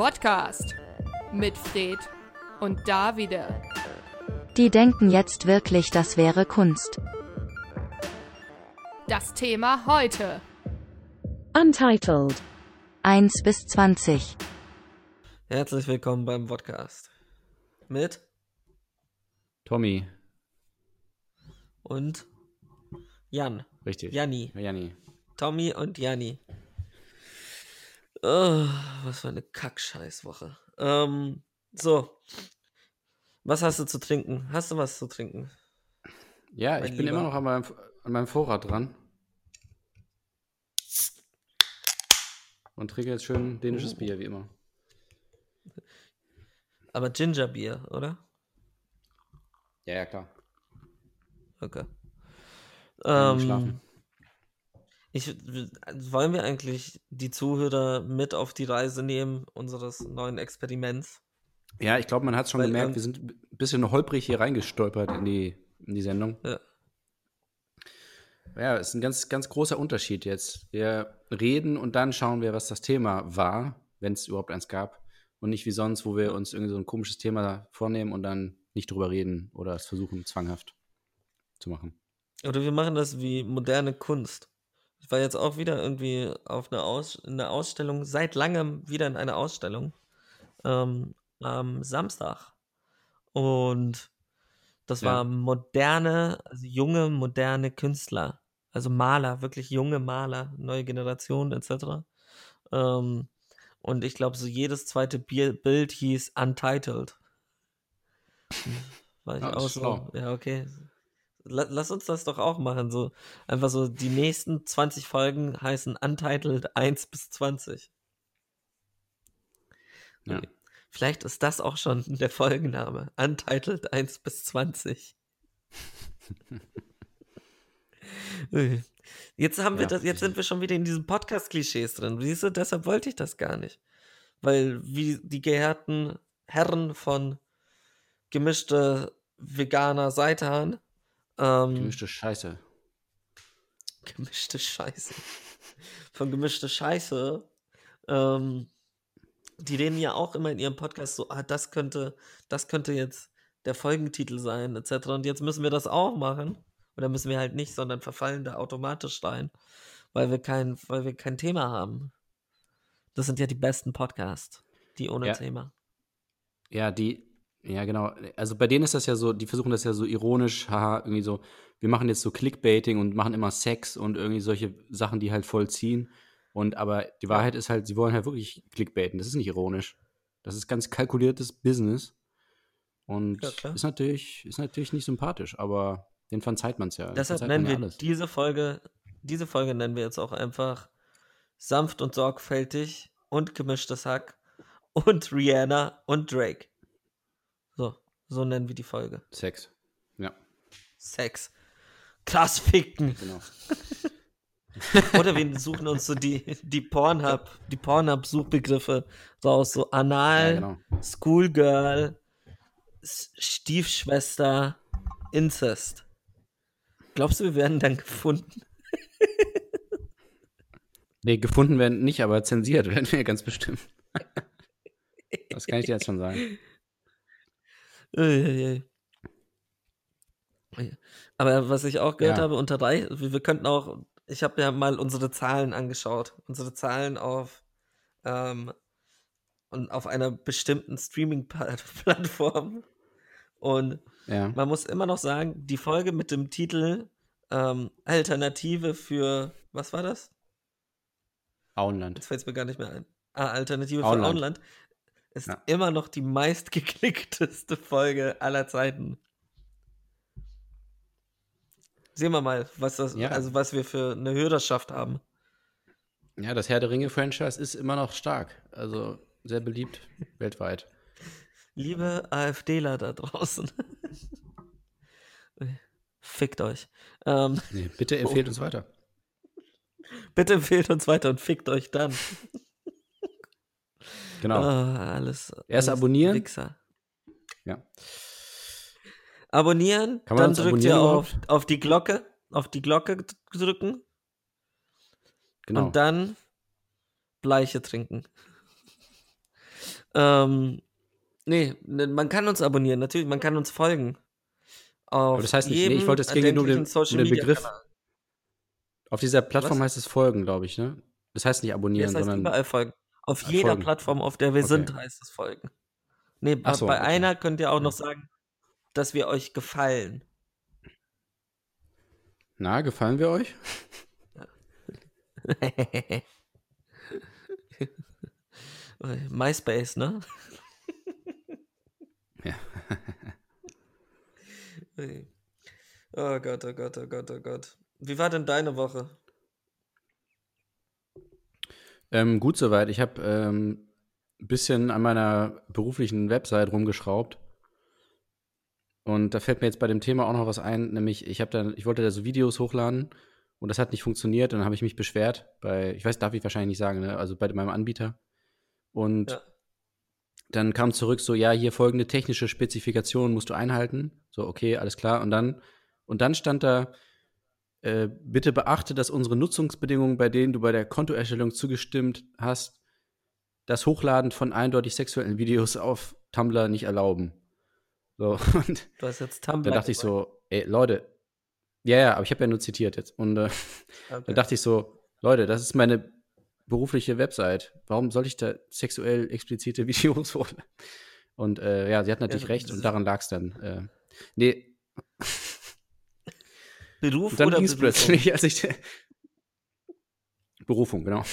Podcast mit Fred und Davide. Die denken jetzt wirklich, das wäre Kunst. Das Thema heute. Untitled. 1 bis 20. Herzlich willkommen beim Podcast. Mit Tommy. und Jan. Richtig. Janni. Janni. Tommy und Janni. Oh, was für eine Kackscheißwoche. Ähm, so. Was hast du zu trinken? Hast du was zu trinken? Ja, Mein ich bin Lieber. immer noch an meinem, an meinem Vorrat dran. Und trinke jetzt schön dänisches Oh. Bier, wie immer. Aber Gingerbier, oder? Ja, ja, klar. Okay. Ähm. Ich, wollen wir eigentlich die Zuhörer mit auf die Reise nehmen unseres neuen Experiments? Ja, ich glaube, man hat schon Weil, gemerkt, ähm, wir sind ein bisschen holprig hier reingestolpert in die, in die Sendung. Ja. Ja, es ist ein ganz, ganz großer Unterschied jetzt. Wir reden und dann schauen wir, was das Thema war, wenn es überhaupt eins gab. Und nicht wie sonst, wo wir uns irgendwie so ein komisches Thema vornehmen und dann nicht drüber reden oder es versuchen, zwanghaft zu machen. Oder wir machen das wie moderne Kunst. Ich war jetzt auch wieder irgendwie auf einer Aus in einer Ausstellung, seit langem wieder in einer Ausstellung ähm, am Samstag. Und das Ja. war moderne, also junge, moderne Künstler. Also Maler, wirklich junge Maler, neue Generation etc. Ähm, und ich glaube, so jedes zweite Bild hieß Untitled. War ich Ja, auch so. Ja, okay. La- Lass uns das doch auch machen. So einfach so die nächsten 20 Folgen heißen Untitled 1 bis 20. Ja. Okay. Vielleicht ist das auch schon der Folgenname. Untitled 1 bis 20. Ui. Jetzt haben wir Ja. das, jetzt sind wir schon wieder in diesen Podcast-Klischees drin. Siehst du, deshalb wollte ich das gar nicht. Weil wie die geehrten Herren von gemischte veganer Seitan ähm, Gemischte Scheiße. gemischte Scheiße. Von gemischte Scheiße. Ähm, die reden ja auch immer in ihrem Podcast so, ah, das könnte, das könnte jetzt der Folgentitel sein, etc. Und jetzt müssen wir das auch machen. Oder müssen wir halt nicht, sondern verfallen da automatisch rein, weil wir kein, weil wir kein Thema haben. Das sind ja die besten Podcasts, die ohne Ja. Thema. Ja, die, ja, genau. Also bei denen ist das ja so, die versuchen das ja so ironisch, haha, irgendwie so, wir machen jetzt so Clickbaiting und machen immer Sex und irgendwie solche Sachen, die halt voll ziehen. Und aber die Wahrheit ist halt, sie wollen halt wirklich Clickbaiten. Das ist nicht ironisch. Das ist ganz kalkuliertes Business. Und Ja, ist natürlich, ist natürlich nicht sympathisch, aber den verzeiht man es ja. Deshalb nennen wir alles. diese Folge, diese Folge nennen wir jetzt auch einfach sanft und sorgfältig und gemischtes Hack und Rihanna und Drake. So, nennen wir die Folge. Sex. Ja, Sex. Krass ficken. genau. Oder wir suchen uns so die, die Pornhub, die Pornhub-Suchbegriffe raus. So Ja, Anal, genau. Schoolgirl, Stiefschwester, Incest. Glaubst du, wir werden dann gefunden? Nee, gefunden werden nicht, aber zensiert werden wir ganz bestimmt. das kann ich dir jetzt schon sagen. Aber was ich auch gehört Ja. habe, unter drei, wir, könnten auch, ich habe ja mal unsere Zahlen angeschaut, unsere Zahlen auf, ähm, und auf einer bestimmten Streaming-Plattform. Und Ja. man muss immer noch sagen, die Folge mit dem Titel ähm, Alternative für, was war das? Auenland. Jetzt fällt es mir gar nicht mehr ein. Ah, Alternative für Auenland. Ist Ja. immer noch die meistgeklickteste Folge aller Zeiten. Sehen wir mal, was das, Ja. also was wir für eine Hörerschaft haben. Ja, das Herr der Ringe-Franchise ist immer noch stark. Also sehr beliebt weltweit. Liebe AfDler da draußen. Fickt euch. Ähm, Nee, bitte empfehlt uns weiter. bitte empfehlt uns weiter und fickt euch dann. Genau. Ah, alles. Erst alles abonnieren. Wichser. Ja. Abonnieren, dann drückt ihr auf, auf die Glocke, auf die Glocke drücken Genau. und dann Bleiche trinken. Ähm, nee, ne, man kann uns abonnieren, natürlich, man kann uns folgen. Auf Aber das heißt nicht, nee, ich wollte, es ging nur um den, um den Begriff. Social-Media-Kanal. Auf dieser Plattform Was? heißt es folgen, glaube ich, ne? Das heißt nicht abonnieren, das heißt sondern. überall folgen. Auf jeder folgen. Plattform, auf der wir Okay. sind, heißt es folgen. Nee, bei, so, bei okay. einer könnt ihr auch noch sagen, dass wir euch gefallen. Na, gefallen wir euch? MySpace, ne? Ja. Oh Gott, oh Gott, oh Gott, oh Gott. Wie war denn deine Woche? Ähm, gut soweit. Ich habe ähm, ein bisschen an meiner beruflichen Website rumgeschraubt. Und da fällt mir jetzt bei dem Thema auch noch was ein, nämlich ich habe da, ich wollte da so Videos hochladen und das hat nicht funktioniert und dann habe ich mich beschwert bei, ich weiß, darf ich wahrscheinlich nicht sagen, ne? also bei meinem Anbieter. Und Ja. dann kam zurück so, ja, hier folgende technische Spezifikationen musst du einhalten. So, okay, alles klar. Und dann, und dann stand da, äh, bitte beachte, dass unsere Nutzungsbedingungen, bei denen du bei der Kontoerstellung zugestimmt hast, das Hochladen von eindeutig sexuellen Videos auf Tumblr nicht erlauben. So, und Du hast jetzt Tumblr. da dachte ich so, ey, Leute, ja, ja, aber ich habe ja nur zitiert jetzt. Und äh, da Okay. dachte ich so, Leute, das ist meine berufliche Website. Warum soll ich da sexuell explizite Videos hochladen? Und äh, ja, sie hat natürlich Ja, recht und daran lag es dann. Äh, nee, Beruf und dann oder plötzlich, als ich Berufung, genau.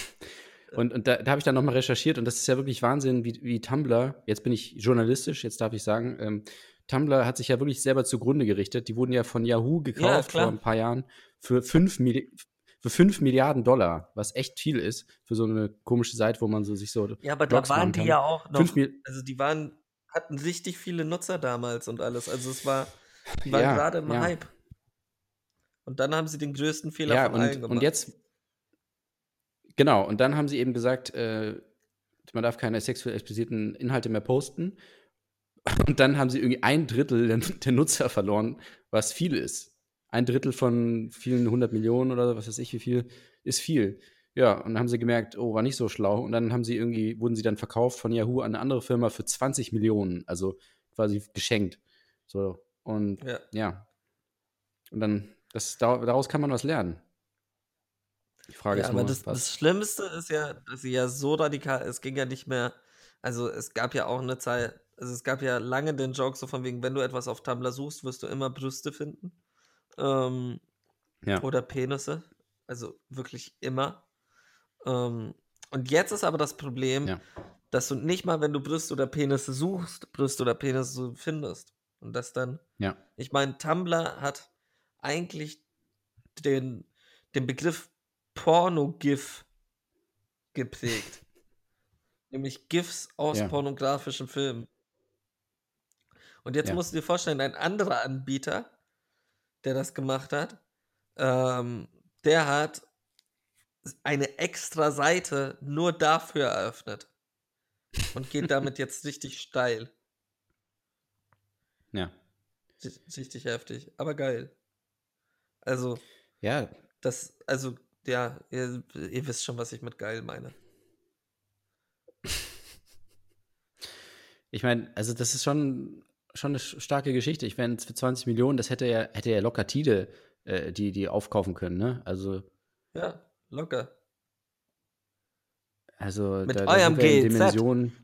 Und, und da, da habe ich dann nochmal recherchiert und das ist ja wirklich Wahnsinn, wie, wie Tumblr, jetzt bin ich journalistisch, jetzt darf ich sagen, ähm, Tumblr hat sich ja wirklich selber zugrunde gerichtet. Die wurden ja von Yahoo gekauft klar. vor ein paar Jahren für 5, Milli für 5 Milliarden Dollar, was echt viel ist für so eine komische Seite, wo man so sich so Ja, aber da Blogs waren machen die kann. ja auch noch. Also die waren, hatten richtig viele Nutzer damals und alles. Also es war, die waren Ja, gerade im ja. Hype. Und dann haben sie den größten Fehler ja, von allen und, gemacht. und jetzt, genau, und dann haben sie eben gesagt, äh, man darf keine sexuell expliziten Inhalte mehr posten. Und dann haben sie irgendwie ein Drittel der, der Nutzer verloren, was viel ist. Ein Drittel von vielen hundert Millionen oder was weiß ich, wie viel, ist viel. Ja, und dann haben sie gemerkt, oh, war nicht so schlau. Und dann haben sie irgendwie, wurden sie dann verkauft von Yahoo an eine andere Firma für 20 Millionen, also quasi geschenkt. So, und ja. ja. Und dann, das, da- daraus kann man was lernen. Die Frage Ja, ist aber nur, das, das Schlimmste ist ja, dass sie ja so radikal, es ging ja nicht mehr, also es gab ja auch eine Zeit, also es gab ja lange den Joke so von wegen, wenn du etwas auf Tumblr suchst, wirst du immer Brüste finden. Ähm, ja. oder Penisse. Also wirklich immer. Ähm, und jetzt ist aber das Problem, Ja. dass du nicht mal, wenn du Brüste oder Penisse suchst, Brüste oder Penisse findest. Und das dann, ja. ich meine, Tumblr hat eigentlich den, den Begriff Porno-GIF geprägt. Nämlich GIFs aus Ja. pornografischen Filmen. Und jetzt Ja. musst du dir vorstellen, ein anderer Anbieter, der das gemacht hat, ähm, der hat eine extra Seite nur dafür eröffnet. Und geht damit jetzt richtig steil. Ja. Ri- Richtig heftig. Aber geil. Also, Ja. das, also, ja, ihr, ihr wisst schon, was ich mit geil meine. Ich meine, also das ist schon, schon eine starke Geschichte. Ich meine, für 20 Millionen, das hätte ja, hätte ja locker Tide, äh, die, die aufkaufen können, ne? Also, Ja, locker. also Mit da, da eurem. Dimensionen.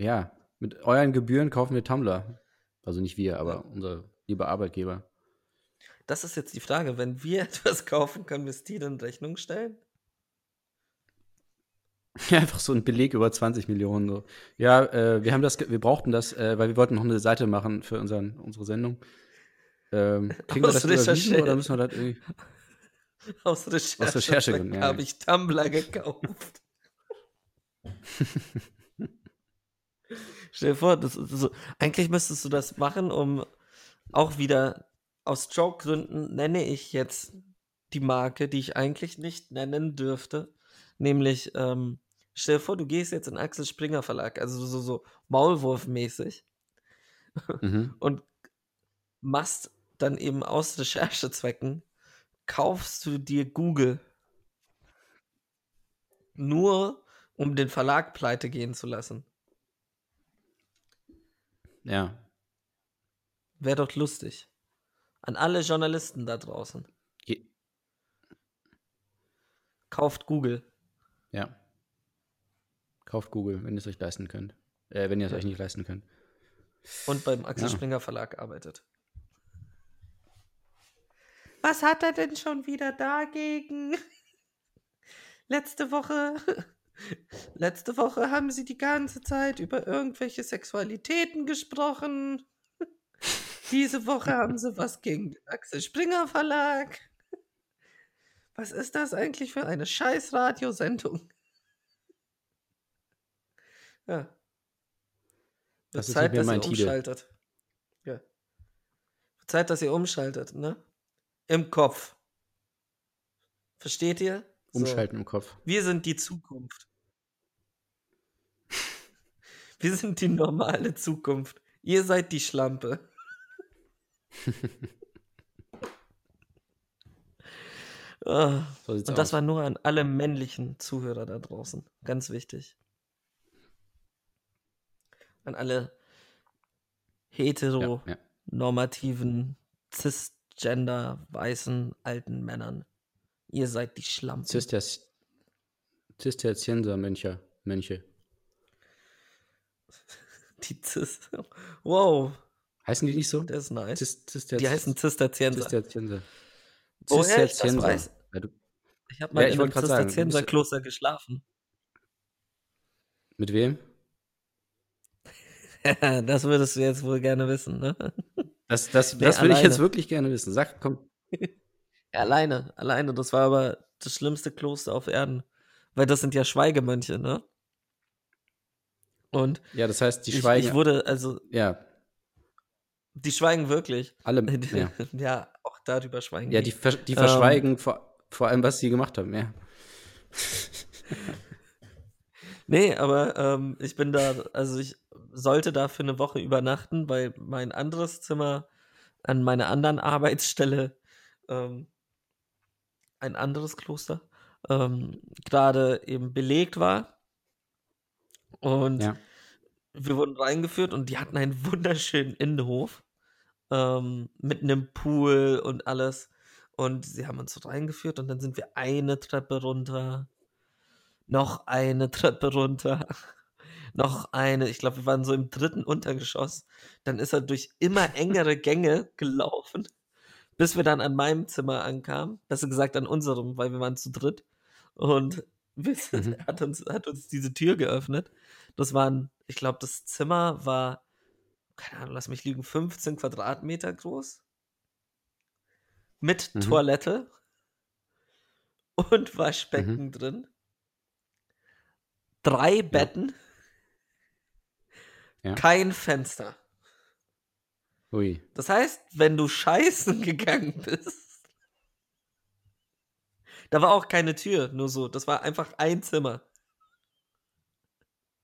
Ja, mit euren Gebühren kaufen wir Tumblr. Also nicht wir, aber unser lieber Arbeitgeber. Das ist jetzt die Frage. Wenn wir etwas kaufen, können wir es dir in Rechnung stellen? Einfach so ein Beleg über 20 Millionen. So. Ja, äh, wir haben das, wir brauchten das, äh, weil wir wollten noch eine Seite machen für unseren, unsere Sendung. Ähm, kriegen wir Aus das überwiesen Recherche- oder müssen wir das irgendwie? Aus Recherche, Recherchegründen, ja. habe ich Tumblr gekauft. Stell dir vor, das ist so, eigentlich müsstest du das machen, um auch wieder aus Joke-Gründen nenne ich jetzt die Marke, die ich eigentlich nicht nennen dürfte. Nämlich, ähm, stell dir vor, du gehst jetzt in Axel Springer Verlag, also so, so Maulwurf-mäßig Mhm. und machst dann eben aus Recherchezwecken, kaufst du dir Google. Nur um den Verlag pleite gehen zu lassen. Ja. Wäre doch lustig. An alle Journalisten da draußen. Je Kauft Google. ja. Kauft Google, wenn ihr es euch leisten könnt. Äh, wenn ihr es Ja. euch nicht leisten könnt. Und beim Axel Ja. Springer Verlag arbeitet. Was hat er denn schon wieder dagegen? Letzte Woche. Letzte Woche haben sie die ganze Zeit über irgendwelche Sexualitäten gesprochen. Diese Woche haben sie was gegen den Axel Springer Verlag. Was ist das eigentlich für eine scheiß Radiosendung? Ja. Das ist Zeit, dass ihr Tide. umschaltet. Ja. Zeit, dass ihr umschaltet, ne? Im Kopf. Versteht ihr? So. Umschalten im Kopf. Wir sind die Zukunft. Wir sind die normale Zukunft. Ihr seid die Schlampe. Ah, So Und das aus. war nur an alle männlichen Zuhörer da draußen. Ganz wichtig. An alle hetero, ja, ja. cisgender, weißen, alten Männern. Ihr seid die Schlampen. Zisterzienser Mönche. Mönche. Die Cis. Wow, Heißen die nicht so? der ist nice. Zis- Zister Die heißen Zisterzienser. Zisterzienser. Woher ich das weiß? Ja, du, Ich habe mal Ja, ich in einem Zisterzienserkloster geschlafen. mit wem? das würdest du jetzt wohl gerne wissen, ne? Das, das, Nee, das will ich jetzt wirklich gerne wissen. Sag, komm. Alleine, alleine. Das war aber das schlimmste Kloster auf Erden. Weil das sind ja Schweigemönche, ne? Und Ja, das heißt, die ich, schweigen. ich wurde, also, ja, die schweigen wirklich. alle. Ja, Ja, auch darüber schweigen ja die, ver- die Ähm, verschweigen vor, vor allem, was sie gemacht haben. Ja. Nee, aber ähm, ich bin da, also ich sollte da für eine Woche übernachten, weil mein anderes Zimmer an meiner anderen Arbeitsstelle, ähm, ein anderes Kloster, ähm, gerade eben belegt war. Und Ja. wir wurden reingeführt und die hatten einen wunderschönen Innenhof ähm, mit einem Pool und alles. Und sie haben uns reingeführt und dann sind wir eine Treppe runter, noch eine Treppe runter, noch eine. Ich glaube, wir waren so im dritten Untergeschoss. Dann ist er durch immer engere Gänge gelaufen, bis wir dann an meinem Zimmer ankamen. Besser gesagt an unserem, weil wir waren zu dritt. Und sind, Mhm. er hat, uns, hat uns diese Tür geöffnet. Das waren, ich glaube, das Zimmer war, keine Ahnung, lass mich liegen, 15 Quadratmeter groß. Mit Mhm. Toilette und Waschbecken Mhm. drin. Drei Betten, Ja. kein Fenster. Ui. Das heißt, wenn du scheißen gegangen bist, da war auch keine Tür, nur so. Das war einfach ein Zimmer.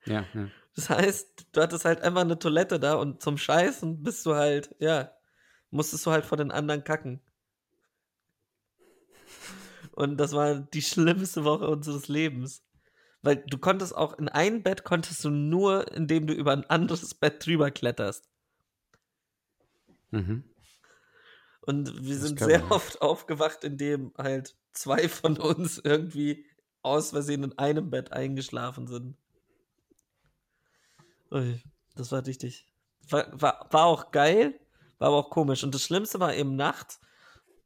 Ja, ja. Das heißt, du hattest halt einfach eine Toilette da und zum Scheißen bist du halt, ja, musstest du halt vor den anderen kacken. Und das war die schlimmste Woche unseres Lebens. Weil du konntest auch in ein Bett konntest du nur, indem du über ein anderes Bett drüber kletterst. Mhm. Und wir Das sind sehr man. oft aufgewacht, indem halt zwei von uns irgendwie aus Versehen in einem Bett eingeschlafen sind. Ui, das war richtig. War, war, war auch geil, war aber auch komisch. Und das Schlimmste war eben nachts.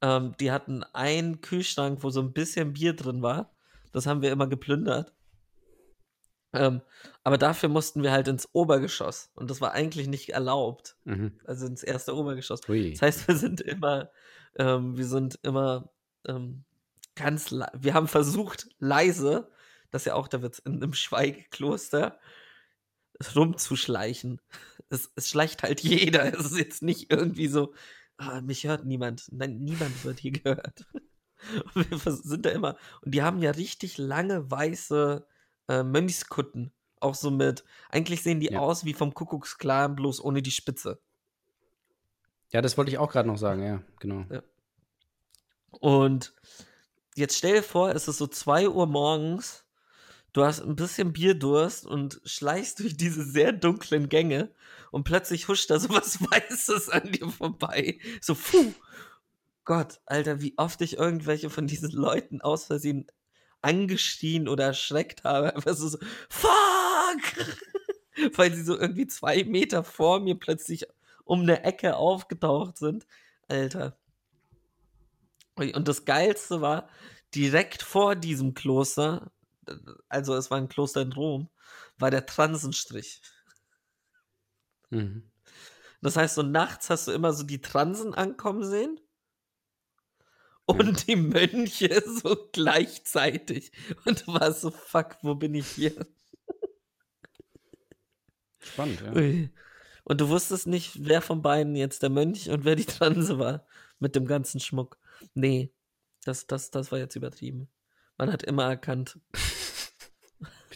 Ähm, die hatten einen Kühlschrank, wo so ein bisschen Bier drin war. Das haben wir immer geplündert. Ähm, aber dafür mussten wir halt ins Obergeschoss. Und das war eigentlich nicht erlaubt. Mhm. Also ins erste Obergeschoss. Ui. Das heißt, wir sind immer, ähm, wir sind immer ähm, ganz, wir haben versucht, leise, das ist ja auch der Witz, in einem Schweigekloster rumzuschleichen. Es, es schleicht halt jeder. Es ist jetzt nicht irgendwie so, ah, mich hört niemand. Nein, niemand wird hier gehört. Und wir sind da immer, und die haben ja richtig lange weiße äh, Mönchskutten. Auch so mit, eigentlich sehen die Ja. aus wie vom Kuckucksklan, bloß ohne die Spitze. Ja, das wollte ich auch gerade noch sagen, ja, genau. Und jetzt stell dir vor, es ist so 2 Uhr morgens, du hast ein bisschen Bierdurst und schleichst durch diese sehr dunklen Gänge und plötzlich huscht da so was Weißes an dir vorbei. So, puh. Gott, Alter, wie oft ich irgendwelche von diesen Leuten aus Versehen angeschrien oder erschreckt habe. Einfach so, so fuck! Weil sie so irgendwie zwei Meter vor mir plötzlich um eine Ecke aufgetaucht sind. Alter. Und das Geilste war, direkt vor diesem Kloster, also es war ein Kloster in Rom, war der Transenstrich. Mhm. Das heißt, so nachts hast du immer so die Transen ankommen sehen und die Mönche so gleichzeitig. Und du warst so, fuck, wo bin ich hier? Spannend, ja. Und du wusstest nicht, wer von beiden jetzt der Mönch und wer die Transe war. Mit dem ganzen Schmuck. Nee, das, das, das war jetzt übertrieben. Man hat immer erkannt.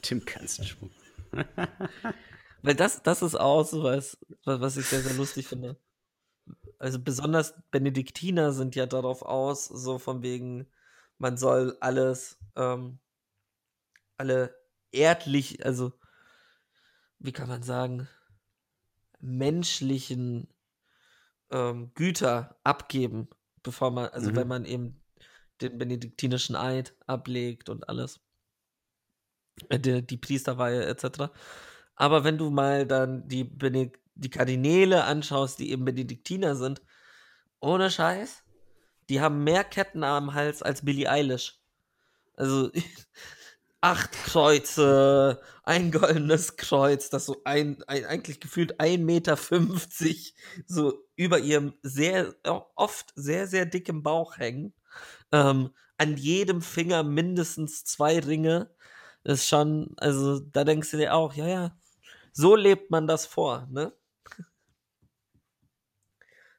Dem ganzen Schmuck. Weil das, das ist auch so was, was ich sehr, sehr lustig finde. Also besonders Benediktiner sind ja darauf aus, so von wegen, man soll alles, ähm, alle erdlich, also wie kann man sagen, menschlichen ähm, Güter abgeben, bevor man, also Mhm. wenn man eben den benediktinischen Eid ablegt und alles. Äh, die, die Priesterweihe etc. Aber wenn du mal dann die, die Kardinäle anschaust, die eben Benediktiner sind, ohne Scheiß, die haben mehr Ketten am Hals als Billie Eilish. Also acht Kreuze, ein goldenes Kreuz, das so ein, ein eigentlich gefühlt 1,50 Meter so über ihrem sehr oft sehr, sehr dicken Bauch hängen. Ähm, an jedem Finger mindestens zwei Ringe. Das ist schon, also da denkst du dir auch, ja, ja, so lebt man das vor, ne?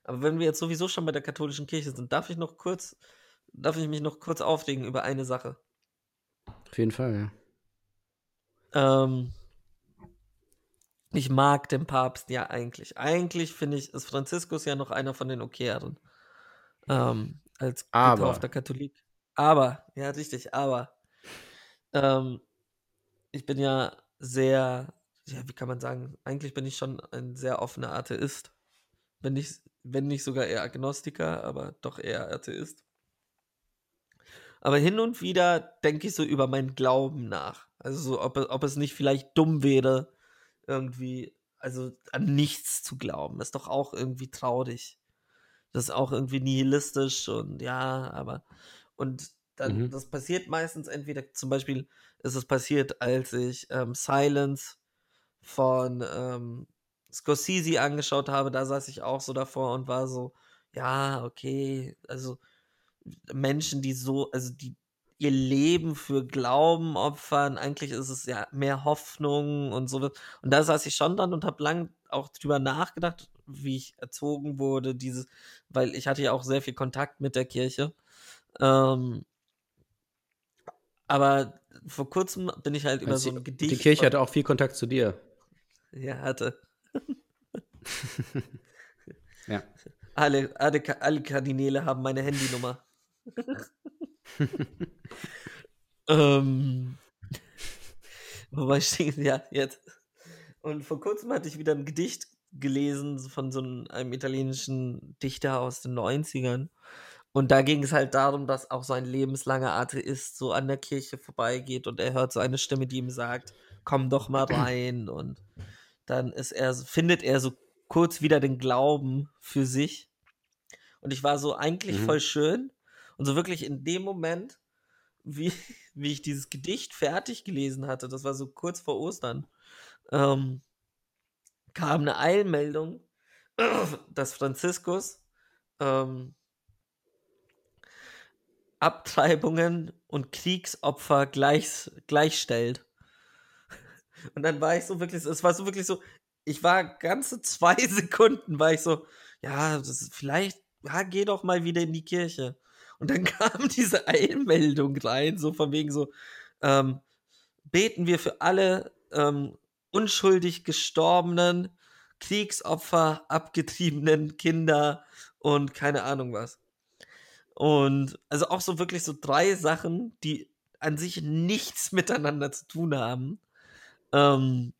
Aber wenn wir jetzt sowieso schon bei der katholischen Kirche sind, darf ich noch kurz, darf ich mich noch kurz aufregen über eine Sache. Auf jeden Fall, ja. Ähm, ich mag den Papst ja eigentlich. Eigentlich finde ich, ist Franziskus ja noch einer von den okayeren. Ähm, als Aber. getaufter Katholik. Aber, ja, richtig, aber. Ähm, ich bin ja sehr, ja, wie kann man sagen, eigentlich bin ich schon ein sehr offener Atheist. Wenn nicht, wenn nicht sogar eher Agnostiker, aber doch eher Atheist. Aber hin und wieder denke ich so über meinen Glauben nach. Also so, ob, ob es nicht vielleicht dumm wäre, irgendwie, also an nichts zu glauben. Ist doch auch irgendwie traurig. Das ist auch irgendwie nihilistisch und ja, aber und dann, Mhm. das passiert meistens entweder, zum Beispiel ist es passiert, als ich ähm, Silence von ähm, Scorsese angeschaut habe, da saß ich auch so davor und war so, ja, okay, also Menschen, die so, also die ihr Leben für Glauben opfern, eigentlich ist es ja mehr Hoffnung und so. Und da saß ich schon dann und habe lang auch drüber nachgedacht, wie ich erzogen wurde, dieses, weil ich hatte ja auch sehr viel Kontakt mit der Kirche. Ähm, aber vor kurzem bin ich halt über Also so ein Gedicht. die Kirche hatte auch viel Kontakt zu dir. Ja, hatte. Ja. Alle, alle, alle Kardinäle haben meine Handynummer. ähm, wobei stehen ja jetzt. Und vor kurzem hatte ich wieder ein Gedicht gelesen von so einem, einem italienischen Dichter aus den 90ern. Und da ging es halt darum, dass auch so ein lebenslanger Atheist so an der Kirche vorbeigeht und er hört so eine Stimme, die ihm sagt, komm doch mal rein. Und dann ist er, findet er so kurz wieder den Glauben für sich. Und ich war so eigentlich Mhm. voll schön. Und so wirklich in dem Moment, wie, wie ich dieses Gedicht fertig gelesen hatte, das war so kurz vor Ostern, ähm, kam eine Eilmeldung, dass Franziskus ähm, Abtreibungen und Kriegsopfer gleich, gleichstellt. Und dann war ich so wirklich, es war so wirklich so, ich war ganze zwei Sekunden, war ich so, ja, vielleicht, ja, geh doch mal wieder in die Kirche. Und dann kam diese Eilmeldung rein, so von wegen so, ähm, beten wir für alle ähm, unschuldig gestorbenen Kriegsopfer, abgetriebenen Kinder und keine Ahnung was. Und also auch so wirklich so drei Sachen, die an sich nichts miteinander zu tun haben. Ähm,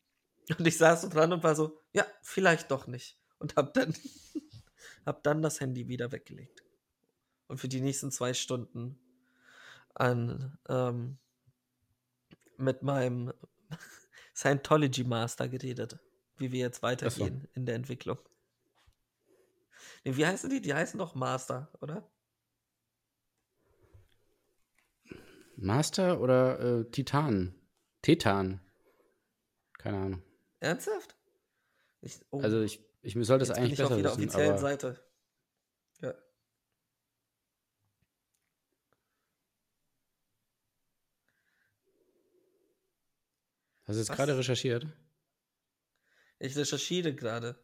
und ich saß so dran und war so, ja, vielleicht doch nicht. Und hab dann, hab dann das Handy wieder weggelegt. Und für die nächsten zwei Stunden an, ähm, mit meinem Scientology Master geredet, wie wir jetzt weitergehen in der Entwicklung. Nee, wie heißen die? Die heißen doch Master, oder? Master oder äh, Titan? Titan. Keine Ahnung. Ernsthaft? Ich, oh, Also ich, ich sollte das jetzt bin eigentlich ich auf besser jeder wissen, offiziellen aber Seite. Ja. hast du jetzt gerade recherchiert? Ich recherchiere gerade.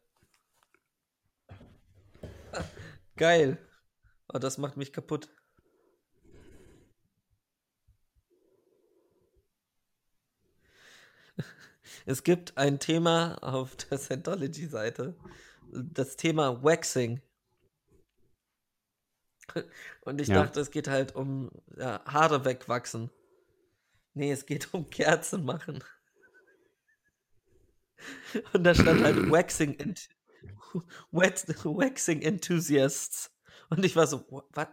Geil. Oh, das macht mich kaputt. Es gibt ein Thema auf der Scientology-Seite. Das Thema Waxing. Und ich Ja. dachte, es geht halt um ja, Haare wegwachsen. Nee, es geht um Kerzen machen. Und da stand halt Waxing, Waxing Enthusiasts. Und ich war so, was,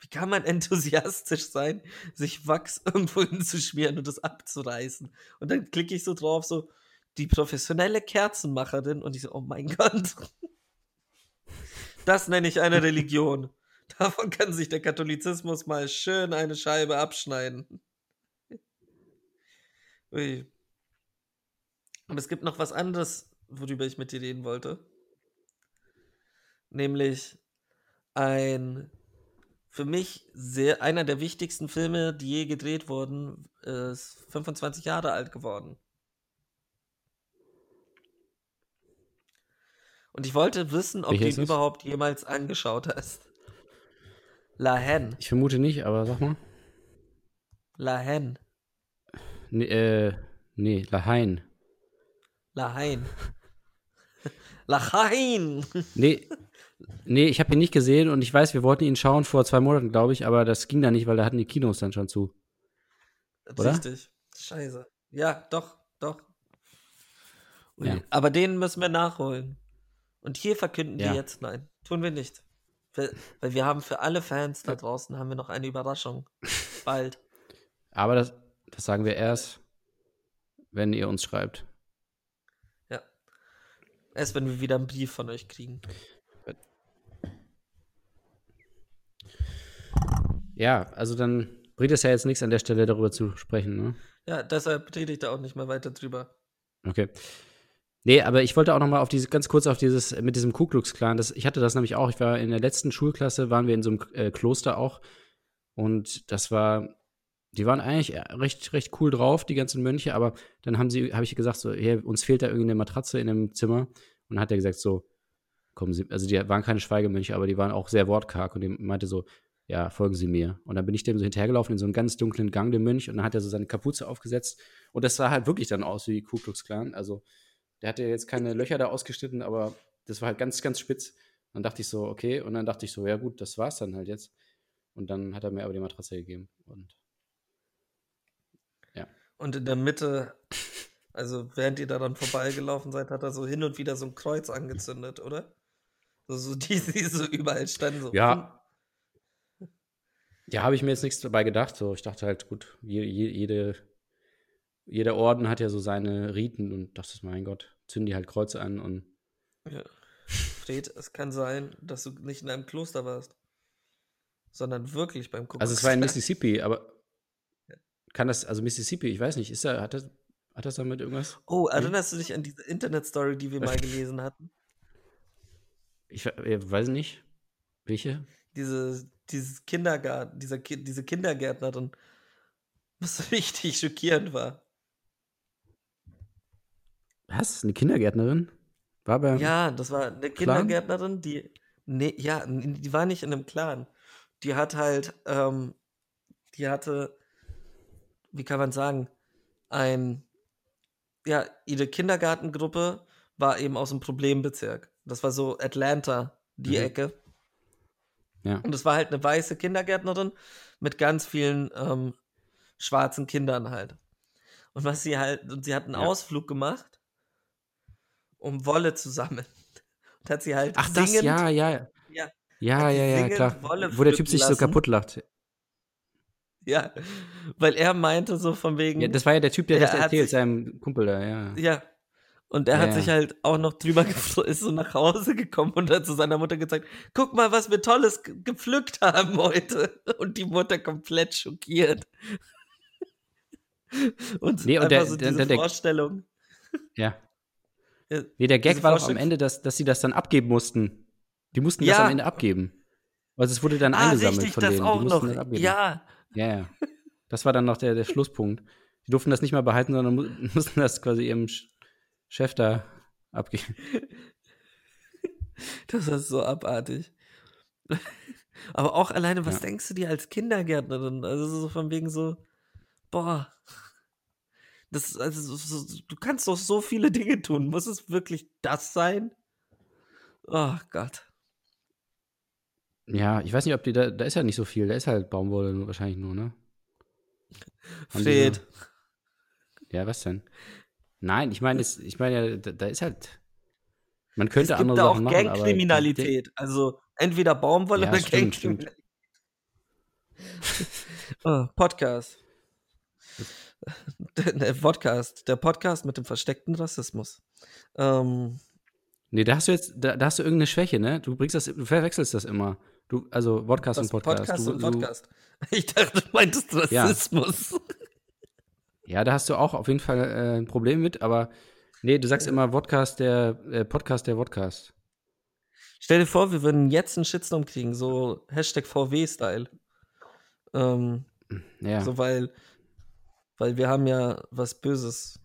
wie kann man enthusiastisch sein, sich Wachs irgendwo hinzuschmieren und das abzureißen? Und dann klicke ich so drauf, so, die professionelle Kerzenmacherin. Und ich so, oh mein Gott. Das nenne ich eine Religion. Davon kann sich der Katholizismus mal schön eine Scheibe abschneiden. Ui. Und es gibt noch was anderes, worüber ich mit dir reden wollte. Nämlich ein für mich sehr einer der wichtigsten Filme, die je gedreht wurden, ist 25 Jahre alt geworden. Und ich wollte wissen, ob Welcher du ihn überhaupt jemals angeschaut hast. La Hen. Ich vermute nicht, aber sag mal. La Hen. Nee, äh, nee, Lahain. La Hein. La Hein. Nee, nee, ich habe ihn nicht gesehen und ich weiß, wir wollten ihn schauen vor zwei Monaten, glaube ich, aber das ging da nicht, weil da hatten die Kinos dann schon zu. Oder? Richtig. Scheiße. Ja, doch, doch. Ui. Ja. Aber den müssen wir nachholen. Und hier verkünden Ja. wir jetzt, nein, tun wir nicht. Weil, weil wir haben für alle Fans da draußen haben wir noch eine Überraschung. Bald. Aber das, das sagen wir erst, wenn ihr uns schreibt. Ja. Erst wenn wir wieder einen Brief von euch kriegen. Ja, also dann bringt es ja jetzt nichts an der Stelle darüber zu sprechen, ne? Ja, deshalb rede ich da auch nicht mehr weiter drüber. Okay. Nee, aber ich wollte auch noch mal auf diese, ganz kurz auf dieses, mit diesem Ku Klux Klan, das, ich hatte das nämlich auch, ich war in der letzten Schulklasse, waren wir in so einem äh, Kloster auch und das war, die waren eigentlich recht, recht cool drauf, die ganzen Mönche, aber dann haben sie, habe ich gesagt so, hey, uns fehlt da irgendwie eine Matratze in dem Zimmer und dann hat er gesagt so, kommen Sie, also die waren keine Schweigemönche, aber die waren auch sehr wortkarg und die meinte so, ja, folgen Sie mir. Und dann bin ich dem so hinterhergelaufen in so einen ganz dunklen Gang, dem Mönch, und dann hat er so seine Kapuze aufgesetzt. Und das sah halt wirklich dann aus wie Ku Klux Klan. Also, der hatte jetzt keine Löcher da ausgeschnitten, aber das war halt ganz, ganz spitz. Dann dachte ich so, okay. Und dann dachte ich so, ja gut, das war's dann halt jetzt. Und dann hat er mir aber die Matratze gegeben. Und Und in der Mitte, also während ihr daran vorbeigelaufen seid, hat er so hin und wieder so ein Kreuz angezündet, oder? So, so die, die so überall standen. So. ja, ja, habe ich mir jetzt nichts dabei gedacht. So, ich dachte halt, gut, je, je, jede, jeder Orden hat ja so seine Riten und dachte, mein Gott, zünden die halt Kreuze an und Ja. Fred, es kann sein, dass du nicht in einem Kloster warst, sondern wirklich beim Kuckuck. Also es war in Mississippi, aber kann das, also Mississippi, ich weiß nicht, ist da, hat das, hat das damit irgendwas? Oh, erinnerst du dich an diese Internet-Story, die wir mal gelesen hatten? Ich äh, weiß nicht. Welche? Diese, dieses Kindergarten, dieser, Ki- diese Kindergärtnerin, was richtig schockierend war. Was? Eine Kindergärtnerin? War bei. Ja, das war eine Kindergärtnerin, die. Nee, ja, die war nicht in einem Clan. Die hat halt, ähm, die hatte, wie kann man sagen, ein, ja, ihre Kindergartengruppe war eben aus dem Problembezirk. Das war so Atlanta, die Mhm. Ecke. Ja. Und es war halt eine weiße Kindergärtnerin mit ganz vielen ähm, schwarzen Kindern halt. Und was sie halt, und sie hat einen Ja. Ausflug gemacht, um Wolle zu sammeln. Und hat sie halt Ach, das, singend, ja, ja. Ja. Ja, sie ja, ja, singend klar. Wolle Wo der Typ sich so lassen. kaputt lacht. ja, weil er meinte so von wegen, Ja, das war ja der Typ, der Er das erzählt, sich- seinem Kumpel da, ja. Ja. Und er Ja, hat sich halt auch noch drüber gefreut, ist so nach Hause gekommen und hat zu seiner Mutter gezeigt, guck mal, was wir Tolles ge- gepflückt haben heute. Und die Mutter komplett schockiert. Und Nee, und einfach der- so der- diese der- Vorstellung. Ja. Nee, der Gag diese war doch am Ende, dass, dass sie das dann abgeben mussten. Die mussten das Ja. am Ende abgeben. Also es wurde dann Ah, eingesammelt richtig, von das denen. auch die mussten noch. das abgeben. Ja, Ja, ja. Das war dann noch der, der Schlusspunkt. Die durften das nicht mehr behalten, sondern mu mussten das quasi ihrem Chef da abgeben. das ist so abartig. Aber auch alleine, was Ja. denkst du dir als Kindergärtnerin? Also so von wegen so, boah. Das, also so, du kannst doch so viele Dinge tun. Muss es wirklich das sein? Oh Gott. Ja, ich weiß nicht, ob die da, da ist ja nicht so viel. Da ist halt Baumwolle wahrscheinlich nur, ne? Fred. Ja, was denn? Nein, ich meine, es- ich meine, da, da ist halt. Man Es könnte gibt andere da auch Sachen machen, aber die- Gangkriminalität. Also entweder Baumwolle Ja, oder stimmt, stimmt. Gangkriminalität. Oh, Podcast. Der Podcast. Der Podcast mit dem versteckten Rassismus. Ähm, Nee, da hast du jetzt, da, da hast du irgendeine Schwäche, ne? Du bringst das, du verwechselst das immer. Du, also Podcast und Podcast. Podcast du, und du, Podcast. Ich dachte, du meintest. Rassismus. Ja, da hast du auch auf jeden Fall äh, ein Problem mit, aber nee, du sagst immer Podcast der äh, Podcast der Podcast. Stell dir vor, wir würden jetzt einen Shitstorm kriegen, so Hashtag VW-Style. Ähm, Ja. So, weil, weil wir haben ja was Böses.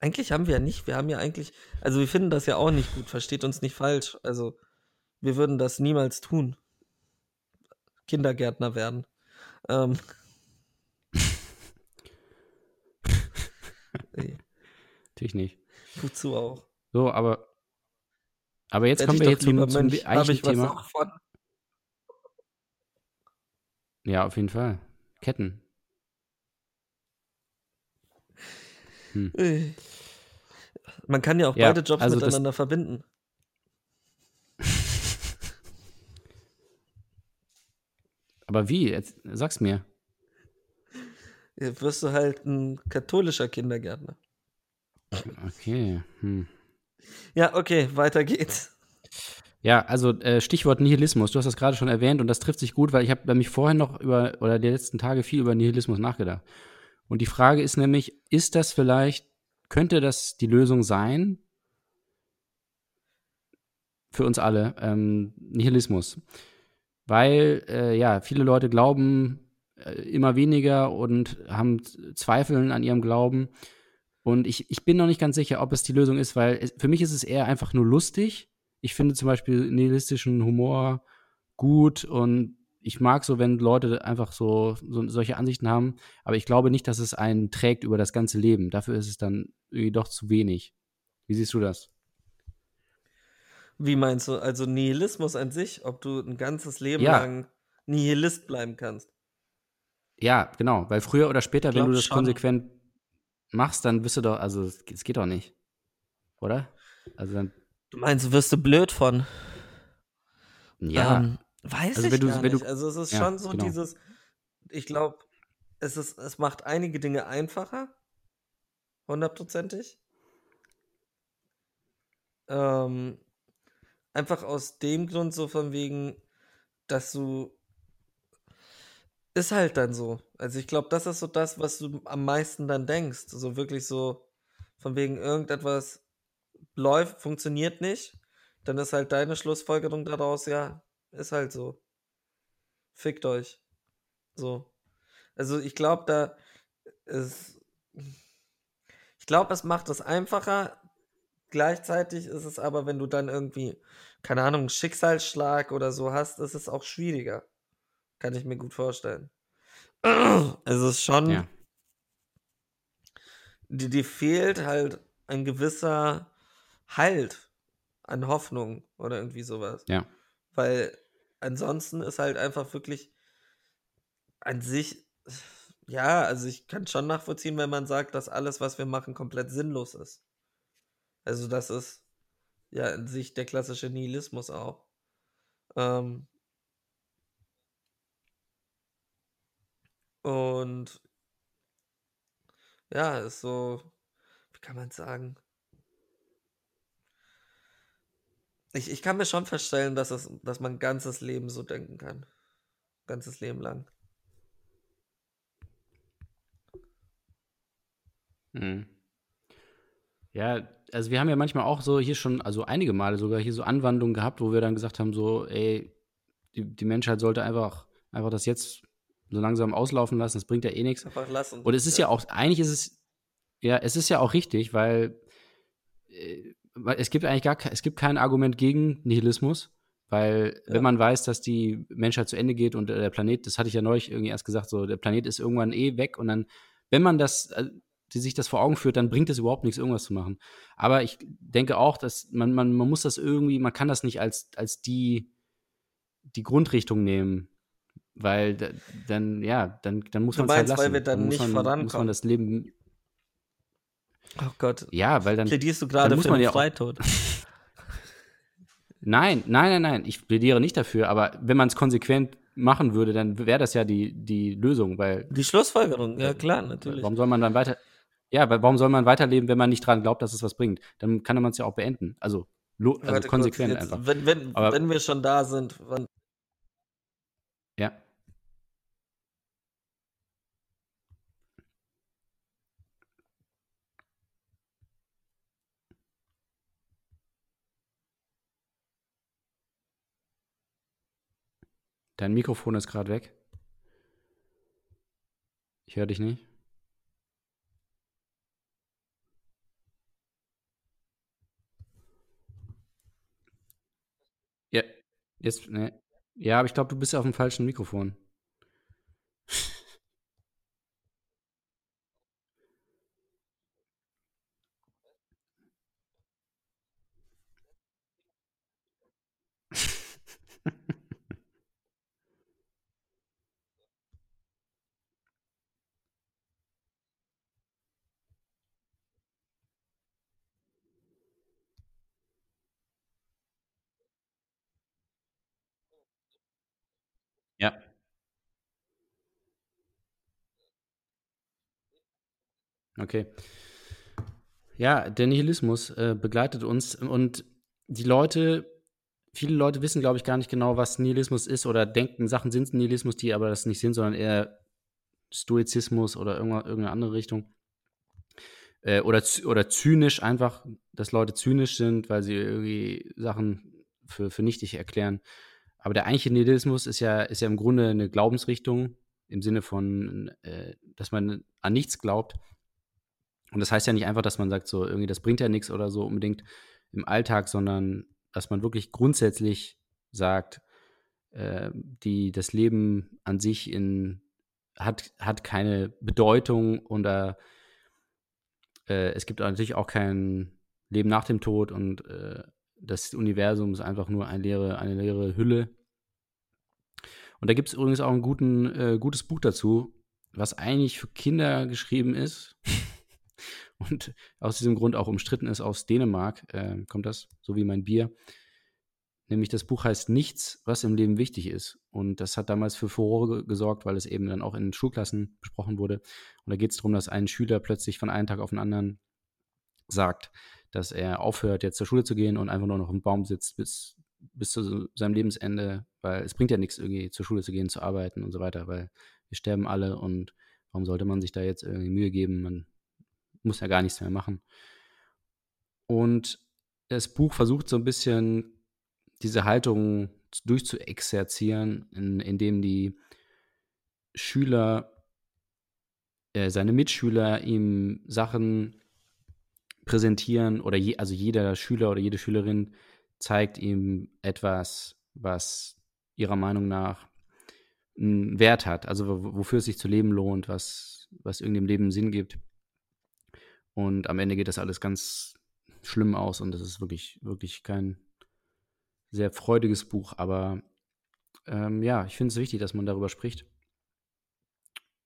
Eigentlich haben wir ja nicht, wir haben ja eigentlich, also wir finden das ja auch nicht gut, versteht uns nicht falsch. Also, wir würden das niemals tun. Kindergärtner werden. Ähm. Natürlich nicht. wozu auch? So, aber aber jetzt kommen wir jetzt zum, lieber zum eigentlichen Thema. Ja, auf jeden Fall. Ketten. Ey. Man kann ja auch Ja, beide Jobs also miteinander verbinden. Aber wie? Jetzt, sag's mir. Ja, wirst du halt ein katholischer Kindergärtner. Okay. Hm. Ja, okay, weiter geht's. Ja, also äh, Stichwort Nihilismus. Du hast das gerade schon erwähnt und das trifft sich gut, weil ich habe nämlich vorhin noch über oder die letzten Tage viel über Nihilismus nachgedacht. Und die Frage ist nämlich, ist das vielleicht, könnte das die Lösung sein für uns alle, ähm, Nihilismus? Weil äh, ja, viele Leute glauben äh, immer weniger und haben Zweifeln an ihrem Glauben. Und ich, ich bin noch nicht ganz sicher, ob es die Lösung ist, weil es, für mich ist es eher einfach nur lustig. Ich finde zum Beispiel nihilistischen Humor gut und ich mag so, wenn Leute einfach so, so solche Ansichten haben, aber ich glaube nicht, dass es einen trägt über das ganze Leben. Dafür ist es dann irgendwie doch zu wenig. Wie siehst du das? Wie meinst du? Also Nihilismus an sich, ob du ein ganzes Leben Ja. lang Nihilist bleiben kannst? Ja, genau, weil früher oder später, wenn du das schon. konsequent machst, dann bist du doch, also es, geht doch nicht. Oder? Also dann, Du meinst, wirst du blöd von? ja, Ähm, weiß Also ich du- gar wenn du- nicht. also es ist ja, schon so genau. dieses, ich glaube, es ist, es macht einige Dinge einfacher, hundertprozentig. Ähm, einfach aus dem Grund so von wegen, dass du ist halt dann so. Also ich glaube, das ist so das, was du am meisten dann denkst. So wirklich so von wegen irgendetwas läuft, funktioniert nicht. Dann ist halt deine Schlussfolgerung daraus, ja, ist halt so. Fickt euch. So. Also ich glaube, da ist. Ich glaube, es macht es einfacher. Gleichzeitig ist es aber, wenn du dann irgendwie, keine Ahnung, Schicksalsschlag oder so hast, ist es auch schwieriger. Kann ich mir gut vorstellen. Es ist schon. ja, Die, die fehlt halt ein gewisser Halt an Hoffnung oder irgendwie sowas. ja, Weil ansonsten ist halt einfach wirklich an sich, Ja, also ich kann schon nachvollziehen, wenn man sagt, dass alles, was wir machen, komplett sinnlos ist. Also das ist ja in sich der klassische Nihilismus auch. Ähm, und ja, ist so, wie kann man sagen? Ich, ich kann mir schon vorstellen, dass, es, dass man ganzes Leben so denken kann. Ganzes Leben lang. Mhm. Ja, also wir haben ja manchmal auch so hier schon, also einige Male sogar hier so Anwandlungen gehabt, wo wir dann gesagt haben, so, ey, die, die Menschheit sollte einfach, einfach das jetzt so langsam auslaufen lassen, das bringt ja eh nichts. Einfach lassen. Und es ist ja. ja auch, eigentlich ist es, ja, es ist ja auch richtig, weil äh, es gibt eigentlich gar es gibt kein Argument gegen Nihilismus, weil ja. wenn man weiß, dass die Menschheit zu Ende geht und der Planet, das hatte ich ja neulich irgendwie erst gesagt, so der Planet ist irgendwann eh weg und dann, wenn man das, äh, die sich das vor Augen führt, dann bringt es überhaupt nichts, irgendwas zu machen. Aber ich denke auch, dass man, man, man muss das irgendwie, man kann das nicht als, als die, die Grundrichtung nehmen. Weil dann, ja, dann, dann muss man es halt lassen. weil wir dann, dann nicht man, vorankommen. Muss man das Leben. Oh Gott. Ja, weil dann. Plädierst du gerade für den ja Freitod? nein, nein, nein, nein. Ich plädiere nicht dafür, aber wenn man es konsequent machen würde, dann wäre das ja die, die Lösung, weil. Die Schlussfolgerung, ja klar, natürlich. Warum soll man dann weiter. Ja, weil warum soll man weiterleben, wenn man nicht dran glaubt, dass es was bringt? Dann kann man es ja auch beenden. Also, also Warte, konsequent kurz, jetzt, einfach. Wenn, wenn, Aber, wenn wir schon da sind, wann. Ja. Dein Mikrofon ist gerade weg. Ich höre dich nicht. Ja, jetzt, ne. Ja, aber ich glaube, du bist auf dem falschen Mikrofon. Ja. Okay. Ja, der Nihilismus äh, begleitet uns und die Leute, viele Leute wissen, glaube ich, gar nicht genau, was Nihilismus ist oder denken, Sachen sind Nihilismus, die aber das nicht sind, sondern eher Stoizismus oder irgendeine andere Richtung. Äh, oder, oder zynisch einfach, dass Leute zynisch sind, weil sie irgendwie Sachen für, für nichtig erklären. Aber der eigentliche Nihilismus ist ja, ist ja im Grunde eine Glaubensrichtung im Sinne von, äh, dass man an nichts glaubt. Und das heißt ja nicht einfach, dass man sagt, so irgendwie, das bringt ja nichts oder so unbedingt im Alltag, sondern dass man wirklich grundsätzlich sagt, äh, die, das Leben an sich in, hat, hat keine Bedeutung oder äh, es gibt natürlich auch kein Leben nach dem Tod und äh, das Universum ist einfach nur eine leere, eine leere Hülle. Und da gibt es übrigens auch ein guten, äh, gutes Buch dazu, was eigentlich für Kinder geschrieben ist und aus diesem Grund auch umstritten ist aus Dänemark, äh, kommt das, so wie mein Bier. Nämlich das Buch heißt Nichts, was im Leben wichtig ist. Und das hat damals für Furore gesorgt, weil es eben dann auch in Schulklassen besprochen wurde. Und da geht es darum, dass ein Schüler plötzlich von einem Tag auf den anderen sagt, dass er aufhört, jetzt zur Schule zu gehen und einfach nur noch im Baum sitzt bis, bis zu seinem Lebensende, weil es bringt ja nichts, irgendwie zur Schule zu gehen, zu arbeiten und so weiter, weil wir sterben alle und warum sollte man sich da jetzt irgendwie Mühe geben? Man muss ja gar nichts mehr machen. Und das Buch versucht so ein bisschen diese Haltung durchzuexerzieren, in, indem die Schüler, äh, seine Mitschüler ihm Sachen präsentieren oder je, also jeder Schüler oder jede Schülerin zeigt ihm etwas, was ihrer Meinung nach einen Wert hat, also wofür es sich zu leben lohnt, was, was irgendeinem Leben Sinn gibt. Und am Ende geht das alles ganz schlimm aus und das ist wirklich, wirklich kein sehr freudiges Buch, aber ähm, ja, ich finde es wichtig, dass man darüber spricht.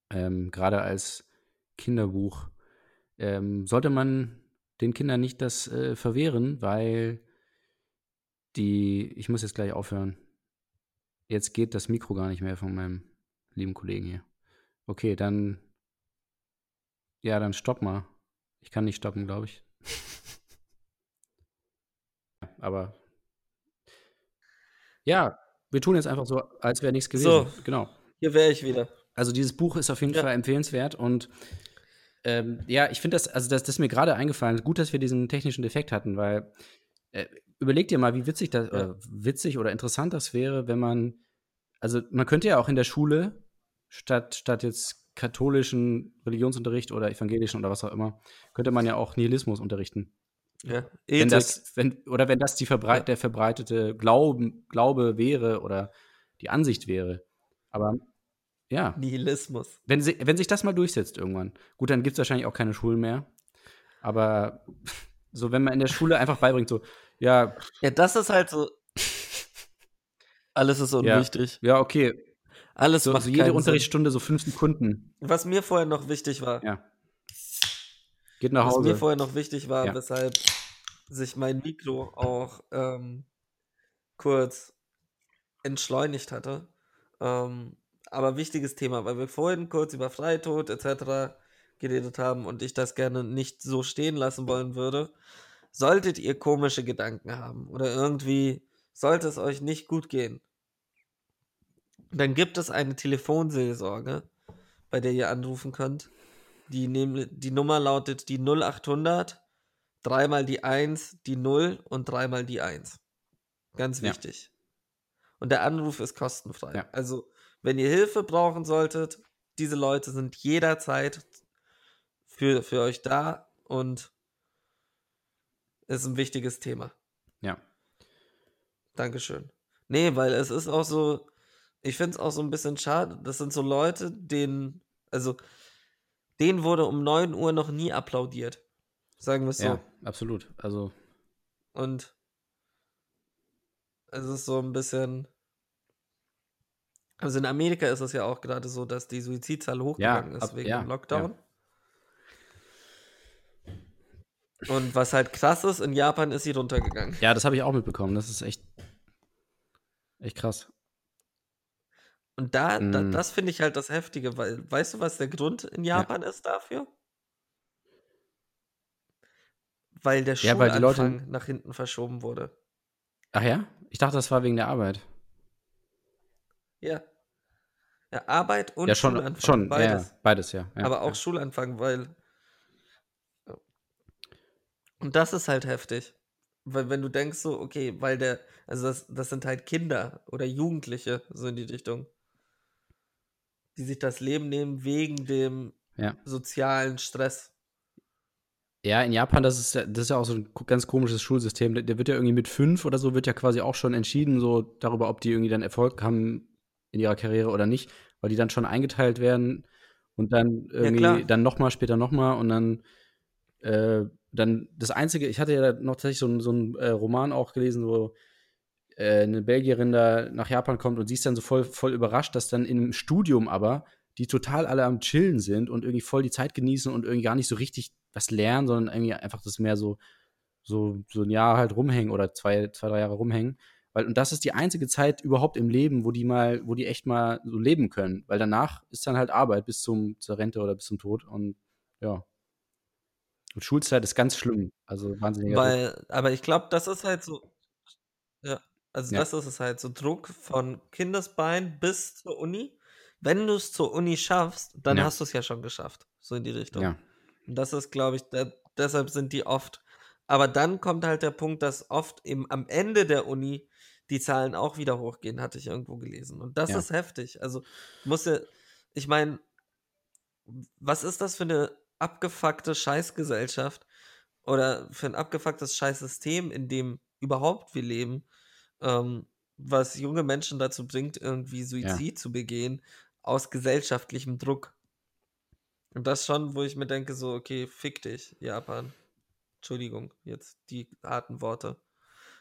ähm, gerade als Kinderbuch, ähm, sollte man den Kindern nicht das äh, verwehren, weil die, ich muss jetzt gleich aufhören. Jetzt geht das Mikro gar nicht mehr von meinem lieben Kollegen hier. Okay, dann, ja, dann stopp mal. Ich kann nicht stoppen, glaube ich. Aber ja, wir tun jetzt einfach so, als wäre nichts gewesen. So. Genau. Hier wäre ich wieder. Also dieses Buch ist auf jeden Ja. Fall empfehlenswert und ähm, ja, ich finde das, also das, das ist mir gerade eingefallen, gut, dass wir diesen technischen Defekt hatten, weil äh, überleg dir mal, wie witzig das, Ja. oder witzig oder interessant das wäre, wenn man, also man könnte ja auch in der Schule statt, statt jetzt katholischen Religionsunterricht oder evangelischen oder was auch immer, könnte man ja auch Nihilismus unterrichten. Ja. Wenn Ethik. das, wenn, oder wenn das die verbrei Ja. der verbreitete Glauben, Glaube wäre oder die Ansicht wäre. Aber ja, Nihilismus. wenn, si- wenn sich das mal durchsetzt irgendwann, gut, dann gibt es wahrscheinlich auch keine Schulen mehr. Aber so, wenn man in der Schule einfach beibringt, so, ja, Ja, das ist halt so. Alles ist unwichtig. ja, okay, Alles so, macht so jede keinen Unterrichtsstunde so fünf Sekunden, Sinn. Was mir vorher noch wichtig war, ja. Geht nach was mir Hause. vorher noch wichtig war, Ja. weshalb sich mein Mikro auch ähm, kurz entschleunigt hatte. Ähm, aber wichtiges Thema, weil wir vorhin kurz über Freitod etc. geredet haben und ich das gerne nicht so stehen lassen wollen würde. Solltet ihr komische Gedanken haben oder irgendwie sollte es euch nicht gut gehen, dann gibt es eine Telefonseelsorge, bei der ihr anrufen könnt. Die, nehm, die Nummer lautet die 0800, dreimal die 1, die 0 und dreimal die 1. Ganz Ja. wichtig. Und der Anruf ist kostenfrei. Ja. Also, wenn ihr Hilfe brauchen solltet, diese Leute sind jederzeit für, für euch da und ist ein wichtiges Thema. Ja. Dankeschön. Nee, weil es ist auch so, ich finde es auch so ein bisschen schade. Das sind so Leute, denen, also, denen wurde um 9 Uhr noch nie applaudiert. Sagen wir es so. Ja, absolut. Also, Und es ist so ein bisschen. Also in Amerika ist es ja auch gerade so, dass die Suizidzahl hochgegangen ist ab- wegen ja, dem Lockdown. Und was halt krass ist, in Japan ist sie runtergegangen. ja, das habe ich auch mitbekommen. Das ist echt, echt krass. Und da, da Mm. das finde ich halt das Heftige, weil, weißt du, was der Grund in Japan ist dafür? Weil der Ja, die Leute- Schulanfang nach hinten verschoben wurde. Ach ja? Ich dachte, das war wegen der Arbeit. Ja. Ja, Arbeit und ja, schon, Schulanfang, schon, beides. Ja, beides, ja. ja aber auch ja. Schulanfang, weil. Und das ist halt heftig. Weil wenn du denkst so, okay, weil der, also das, das sind halt Kinder oder Jugendliche, so in die Richtung, die sich das Leben nehmen wegen dem Ja. sozialen Stress. Ja, in Japan, das ist, ja- das ist ja auch so ein ganz komisches Schulsystem. Der, der wird ja irgendwie mit fünf oder so, wird ja quasi auch schon entschieden, so darüber, ob die irgendwie dann Erfolg haben in ihrer Karriere oder nicht, weil die dann schon eingeteilt werden und dann irgendwie, dann nochmal, später nochmal und dann, äh, dann das Einzige, ich hatte ja noch tatsächlich so, einen- so einen äh, Roman auch gelesen, wo äh, eine Belgierin da nach Japan kommt und sie ist dann so voll, voll überrascht, dass dann im Studium aber die total alle am Chillen sind und irgendwie voll die Zeit genießen und irgendwie gar nicht so richtig was lernen, sondern irgendwie einfach das mehr so, so, so ein Jahr halt rumhängen oder zwei, zwei, drei Jahre rumhängen. Weil, und das ist die einzige Zeit überhaupt im Leben, wo die mal, wo die echt mal so leben können. Weil danach ist dann halt Arbeit bis zum, zur Rente oder bis zum Tod. Und ja. Und Schulzeit ist ganz schlimm. Also wahnsinniger Druck. Weil, aber ich glaube, das ist halt so. Ja, also Ja. das ist es halt, so Druck von Kindesbein bis zur Uni. Wenn du es zur Uni schaffst, dann Ja. hast du es ja schon geschafft. So in die Richtung. Ja. Und das ist, glaube ich, da, deshalb sind die oft. Aber dann kommt halt der Punkt, dass oft im, am Ende der Uni die Zahlen auch wieder hochgehen, hatte ich irgendwo gelesen. Und das Ja. ist heftig. Also muss ja, ich meine, was ist das für eine abgefuckte Scheißgesellschaft oder für ein abgefucktes Scheißsystem, in dem überhaupt wir leben, ähm, was junge Menschen dazu bringt, irgendwie Suizid zu begehen, aus gesellschaftlichem Druck. Und das schon, wo ich mir denke, so, okay, fick dich, Japan. Entschuldigung, jetzt die harten Worte.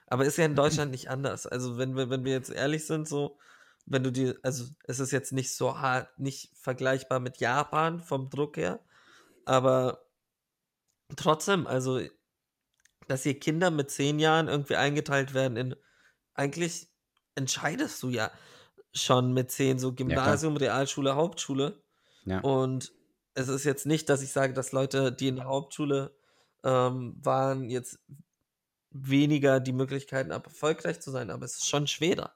Aber ist ja in Deutschland nicht anders. Also, wenn wir, wenn wir jetzt ehrlich sind, so, wenn du die, also es ist jetzt nicht so hart, nicht vergleichbar mit Japan vom Druck her, aber trotzdem, also dass hier Kinder mit zehn Jahren irgendwie eingeteilt werden in, eigentlich entscheidest du ja schon mit zehn, so Gymnasium, Realschule, Hauptschule. Ja. Und es ist jetzt nicht, dass ich sage, dass Leute, die in der Hauptschule ähm, waren, jetzt weniger die Möglichkeiten haben, erfolgreich zu sein, aber es ist schon schwerer.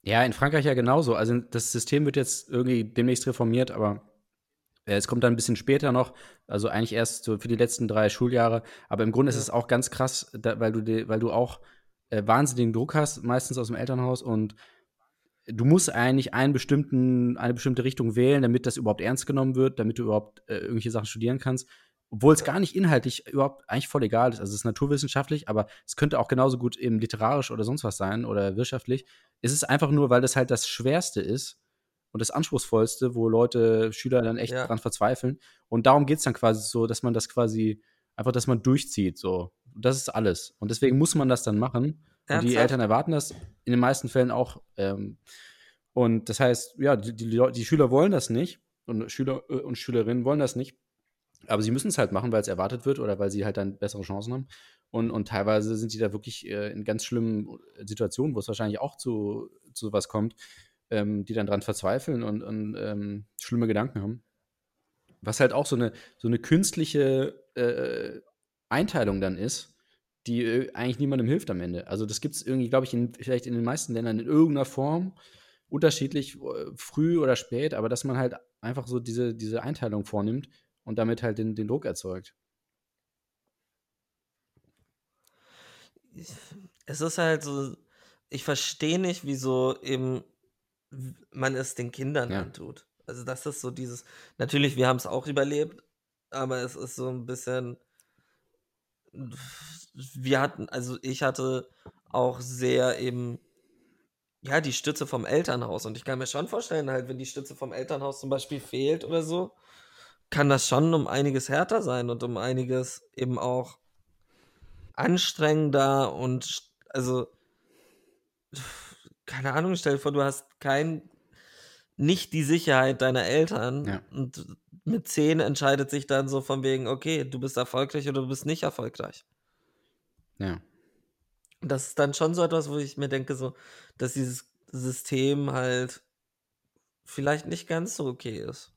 Ja, in Frankreich ja genauso. Also das System wird jetzt irgendwie demnächst reformiert, aber äh, es kommt dann ein bisschen später noch, also eigentlich erst so für die letzten drei Schuljahre. Aber im Grunde Ja. ist es auch ganz krass, da, weil, du weil du auch äh, wahnsinnigen Druck hast, meistens aus dem Elternhaus und du musst eigentlich einen bestimmten, eine bestimmte Richtung wählen, damit das überhaupt ernst genommen wird, damit du überhaupt äh, irgendwelche Sachen studieren kannst. Obwohl es gar nicht inhaltlich überhaupt eigentlich voll egal ist. Also es ist naturwissenschaftlich, aber es könnte auch genauso gut eben literarisch oder sonst was sein oder wirtschaftlich. Es ist einfach nur, weil das halt das Schwerste ist und das Anspruchsvollste, wo Leute, Schüler dann echt Ja. dran verzweifeln. Und darum geht es dann quasi so, dass man das quasi, einfach, dass man durchzieht. So. Das ist alles. Und deswegen muss man das dann machen. Und die Ernsthaft? Eltern erwarten das in den meisten Fällen auch. Ähm, und das heißt, ja, die, die, die Schüler wollen das nicht und Schüler äh, und Schülerinnen wollen das nicht. Aber sie müssen es halt machen, weil es erwartet wird oder weil sie halt dann bessere Chancen haben. Und, und teilweise sind sie da wirklich äh, in ganz schlimmen Situationen, wo es wahrscheinlich auch zu, zu sowas kommt, ähm, die dann dran verzweifeln und, und ähm, schlimme Gedanken haben. Was halt auch so eine, so eine künstliche äh, Einteilung dann ist, die äh, eigentlich niemandem hilft am Ende. Also das gibt es irgendwie, glaube ich, in, vielleicht in den meisten Ländern in irgendeiner Form, unterschiedlich, äh, früh oder spät, aber dass man halt einfach so diese, diese Einteilung vornimmt und damit halt den, den Druck erzeugt. Es ist halt so, ich verstehe nicht, wieso eben man es den Kindern Ja. antut. Also das ist so dieses, natürlich, wir haben es auch überlebt, aber es ist so ein bisschen, wir hatten, also ich hatte auch sehr eben, ja, die Stütze vom Elternhaus und ich kann mir schon vorstellen, halt, wenn die Stütze vom Elternhaus zum Beispiel fehlt oder so, kann das schon um einiges härter sein und um einiges eben auch anstrengender und also keine Ahnung, stell dir vor, du hast kein nicht die Sicherheit deiner Eltern Ja. und mit zehn entscheidet sich dann so von wegen, okay, du bist erfolgreich oder du bist nicht erfolgreich. Ja. Das ist dann schon so etwas, wo ich mir denke, so, dass dieses System halt vielleicht nicht ganz so okay ist.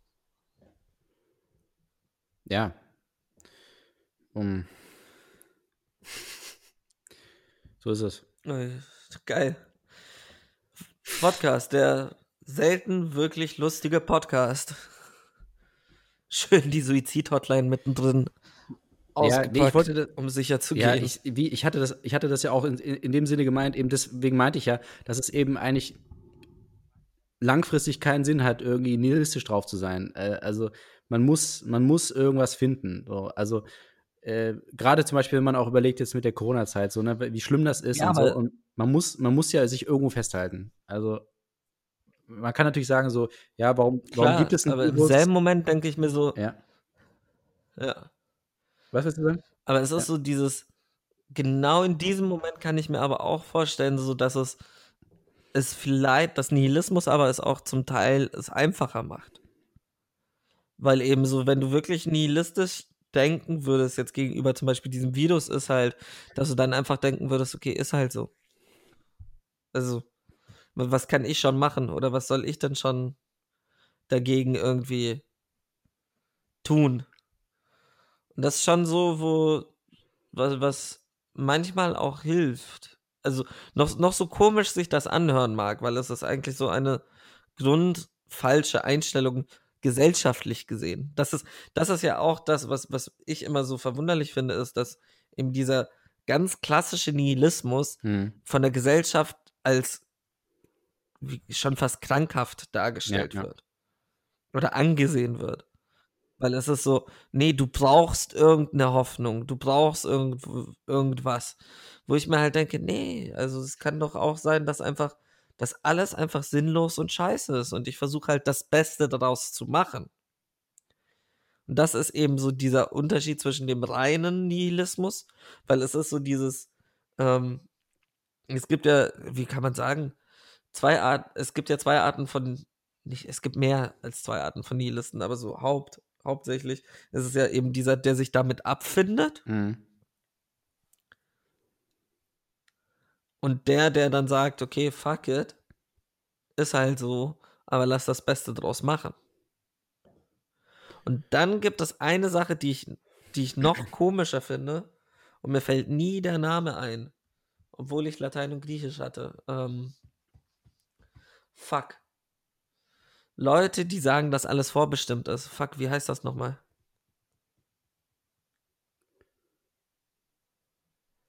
Ja. Um. So ist es. Geil. Podcast, der selten wirklich lustige Podcast. Schön die Suizid-Hotline mittendrin. Ja, nee, ich wollte das- um sicher zu Ja, gehen. ich, wie, ich, hatte das, ich hatte das ja auch in, in, in dem Sinne gemeint, eben deswegen meinte ich ja, dass es eben eigentlich langfristig keinen Sinn hat, irgendwie nihilistisch drauf zu sein. Äh, also man muss, man muss irgendwas finden. So. Also äh, gerade zum Beispiel, wenn man auch überlegt jetzt mit der Corona-Zeit, so, ne, wie schlimm das ist Ja, und so. Und man muss, man muss ja sich irgendwo festhalten. Also man kann natürlich sagen, so, ja, warum, warum Klar, gibt es ein aber im selben Moment denke ich mir so, Ja. ja. Was willst du sagen? Aber es ist so dieses, genau in diesem Moment kann ich mir aber auch vorstellen, so dass es es vielleicht, das Nihilismus aber es auch zum Teil es einfacher macht. Weil eben so, wenn du wirklich nihilistisch denken würdest, jetzt gegenüber zum Beispiel diesem Virus, ist halt, dass du dann einfach denken würdest, okay, ist halt so. Also, was kann ich schon machen oder was soll ich denn schon dagegen irgendwie tun? Und das ist schon so, wo, was, was manchmal auch hilft. Also noch, noch so komisch sich das anhören mag, weil es ist eigentlich so eine grundfalsche Einstellung gesellschaftlich gesehen. Das ist, das ist ja auch das, was, was ich immer so verwunderlich finde, ist, dass eben dieser ganz klassische Nihilismus Hm. von der Gesellschaft als schon fast krankhaft dargestellt Ja, ja. wird. Oder angesehen wird. Weil es ist so, nee, du brauchst irgendeine Hoffnung, du brauchst irgend, irgendwas. Wo ich mir halt denke, nee, also es kann doch auch sein, dass einfach, dass alles einfach sinnlos und scheiße ist. Und ich versuche halt das Beste daraus zu machen. Und das ist eben so dieser Unterschied zwischen dem reinen Nihilismus, weil es ist so dieses, ähm, es gibt ja, wie kann man sagen, zwei Arten, es gibt ja zwei Arten von, nicht, es gibt mehr als zwei Arten von Nihilisten, aber so Haupt, hauptsächlich ist es ja eben dieser, der sich damit abfindet Mhm. und der, der dann sagt, okay, fuck it, ist halt so, aber lass das Beste draus machen. Und dann gibt es eine Sache, die ich, die ich noch komischer finde und mir fällt nie der Name ein, obwohl ich Latein und Griechisch hatte. Ähm, fuck. Leute, die sagen, dass alles vorbestimmt ist. Fuck, wie heißt das nochmal?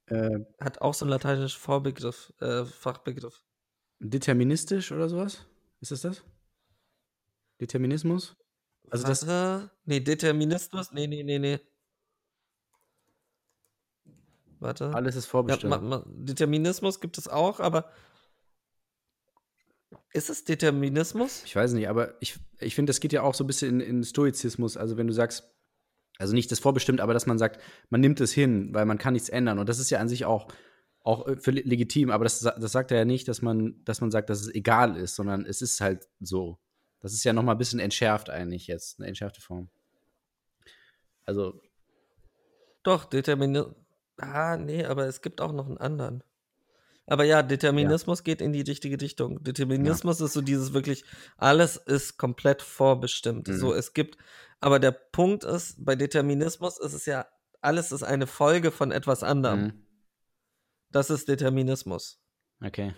Äh, Hat auch so einen lateinischen Vorbegriff, äh, Fachbegriff. deterministisch oder sowas? Ist es das? Determinismus? Also das, Warte. Nee, Determinismus. Nee, nee, nee, nee. Warte. alles ist Ja, vorbestimmt. ma, Determinismus gibt es auch, aber ist es Determinismus? Ich weiß nicht, aber ich, ich finde, das geht ja auch so ein bisschen in, in Stoizismus. Also wenn du sagst, also nicht das vorbestimmt, aber dass man sagt, man nimmt es hin, weil man kann nichts ändern. Und das ist ja an sich auch, auch äh, für le- legitim, aber das, das sagt er ja nicht, dass man, dass man sagt, dass es egal ist, sondern es ist halt so. Das ist ja noch mal ein bisschen entschärft eigentlich jetzt, eine entschärfte Form. Also, Doch, Determinismus. Ah, nee, aber es gibt auch noch einen anderen. Aber ja, Determinismus geht in die richtige Richtung. Determinismus ist so dieses wirklich, alles ist komplett vorbestimmt. Mhm. So, es gibt, aber der Punkt ist, bei Determinismus ist es ja, alles ist eine Folge von etwas anderem. mhm. Das ist Determinismus. okay.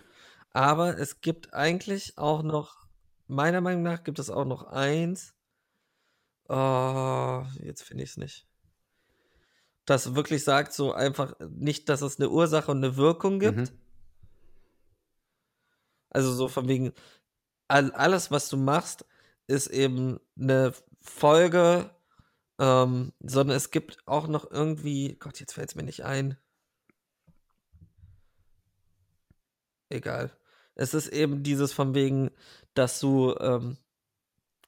Aber es gibt eigentlich auch noch, meiner Meinung nach gibt es auch noch eins. Oh, jetzt finde ich es nicht. Das wirklich sagt so einfach nicht, dass es eine Ursache und eine Wirkung gibt. Mhm. Also so von wegen, all, alles, was du machst, ist eben eine Folge, ähm, sondern es gibt auch noch irgendwie, Gott, jetzt fällt es mir nicht ein. Egal. Es ist eben dieses von wegen, dass du ähm,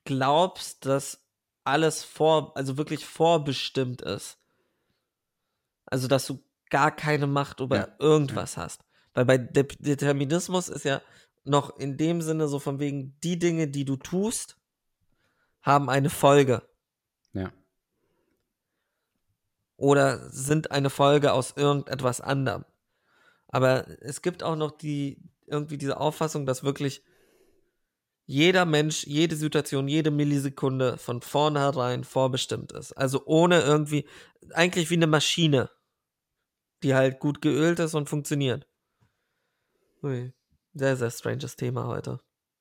glaubst, dass alles vor, also wirklich vorbestimmt ist. Also, dass du gar keine Macht über Ja, irgendwas hast. Weil bei De Determinismus ist ja noch in dem Sinne so von wegen, die Dinge, die du tust, haben eine Folge. Ja. oder sind eine Folge aus irgendetwas anderem. Aber es gibt auch noch die irgendwie diese Auffassung, dass wirklich jeder Mensch, jede Situation, jede Millisekunde von vornherein vorbestimmt ist. Also ohne irgendwie, eigentlich wie eine Maschine, die halt gut geölt ist und funktioniert. Ui, sehr, sehr stranges Thema heute.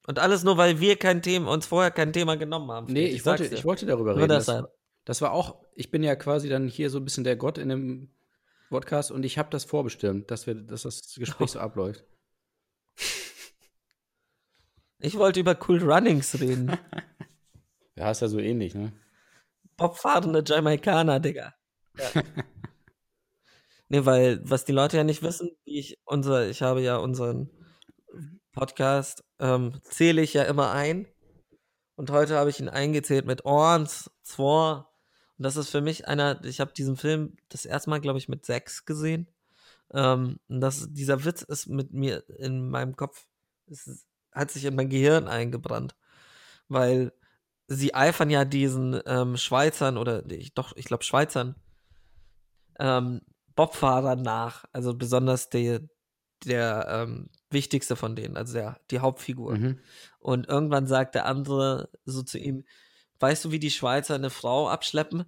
Und alles nur, weil wir kein Thema, uns vorher kein Thema genommen haben. Nee, Fred, ich wollte, ich wollte darüber reden. Das, deshalb. das war auch, ich bin ja quasi dann hier so ein bisschen der Gott in dem Podcast und ich habe das vorbestimmt, dass, wir, dass das Gespräch so abläuft. Ich wollte über Cool Runnings reden. Ja, ist ja so ähnlich, ne? Bobfahrende Jamaikaner, Digga. Ja. nee, weil, was die Leute ja nicht wissen, wie ich unser, ich habe ja unseren Podcast, ähm, zähle ich ja immer ein. Und heute habe ich ihn eingezählt mit Orns, zwei. Und das ist für mich einer, ich habe diesen Film das erste Mal, glaube ich, mit sechs gesehen. Ähm, und das, dieser Witz ist mit mir in meinem Kopf, es hat sich in mein Gehirn eingebrannt. Weil sie eifern ja diesen ähm, Schweizern oder ich, doch, ich glaube Schweizern ähm, Bobfahrern nach. Also besonders der, der ähm, wichtigste von denen, also der, die Hauptfigur. Mhm. Und irgendwann sagt der andere so zu ihm, weißt du, wie die Schweizer eine Frau abschleppen?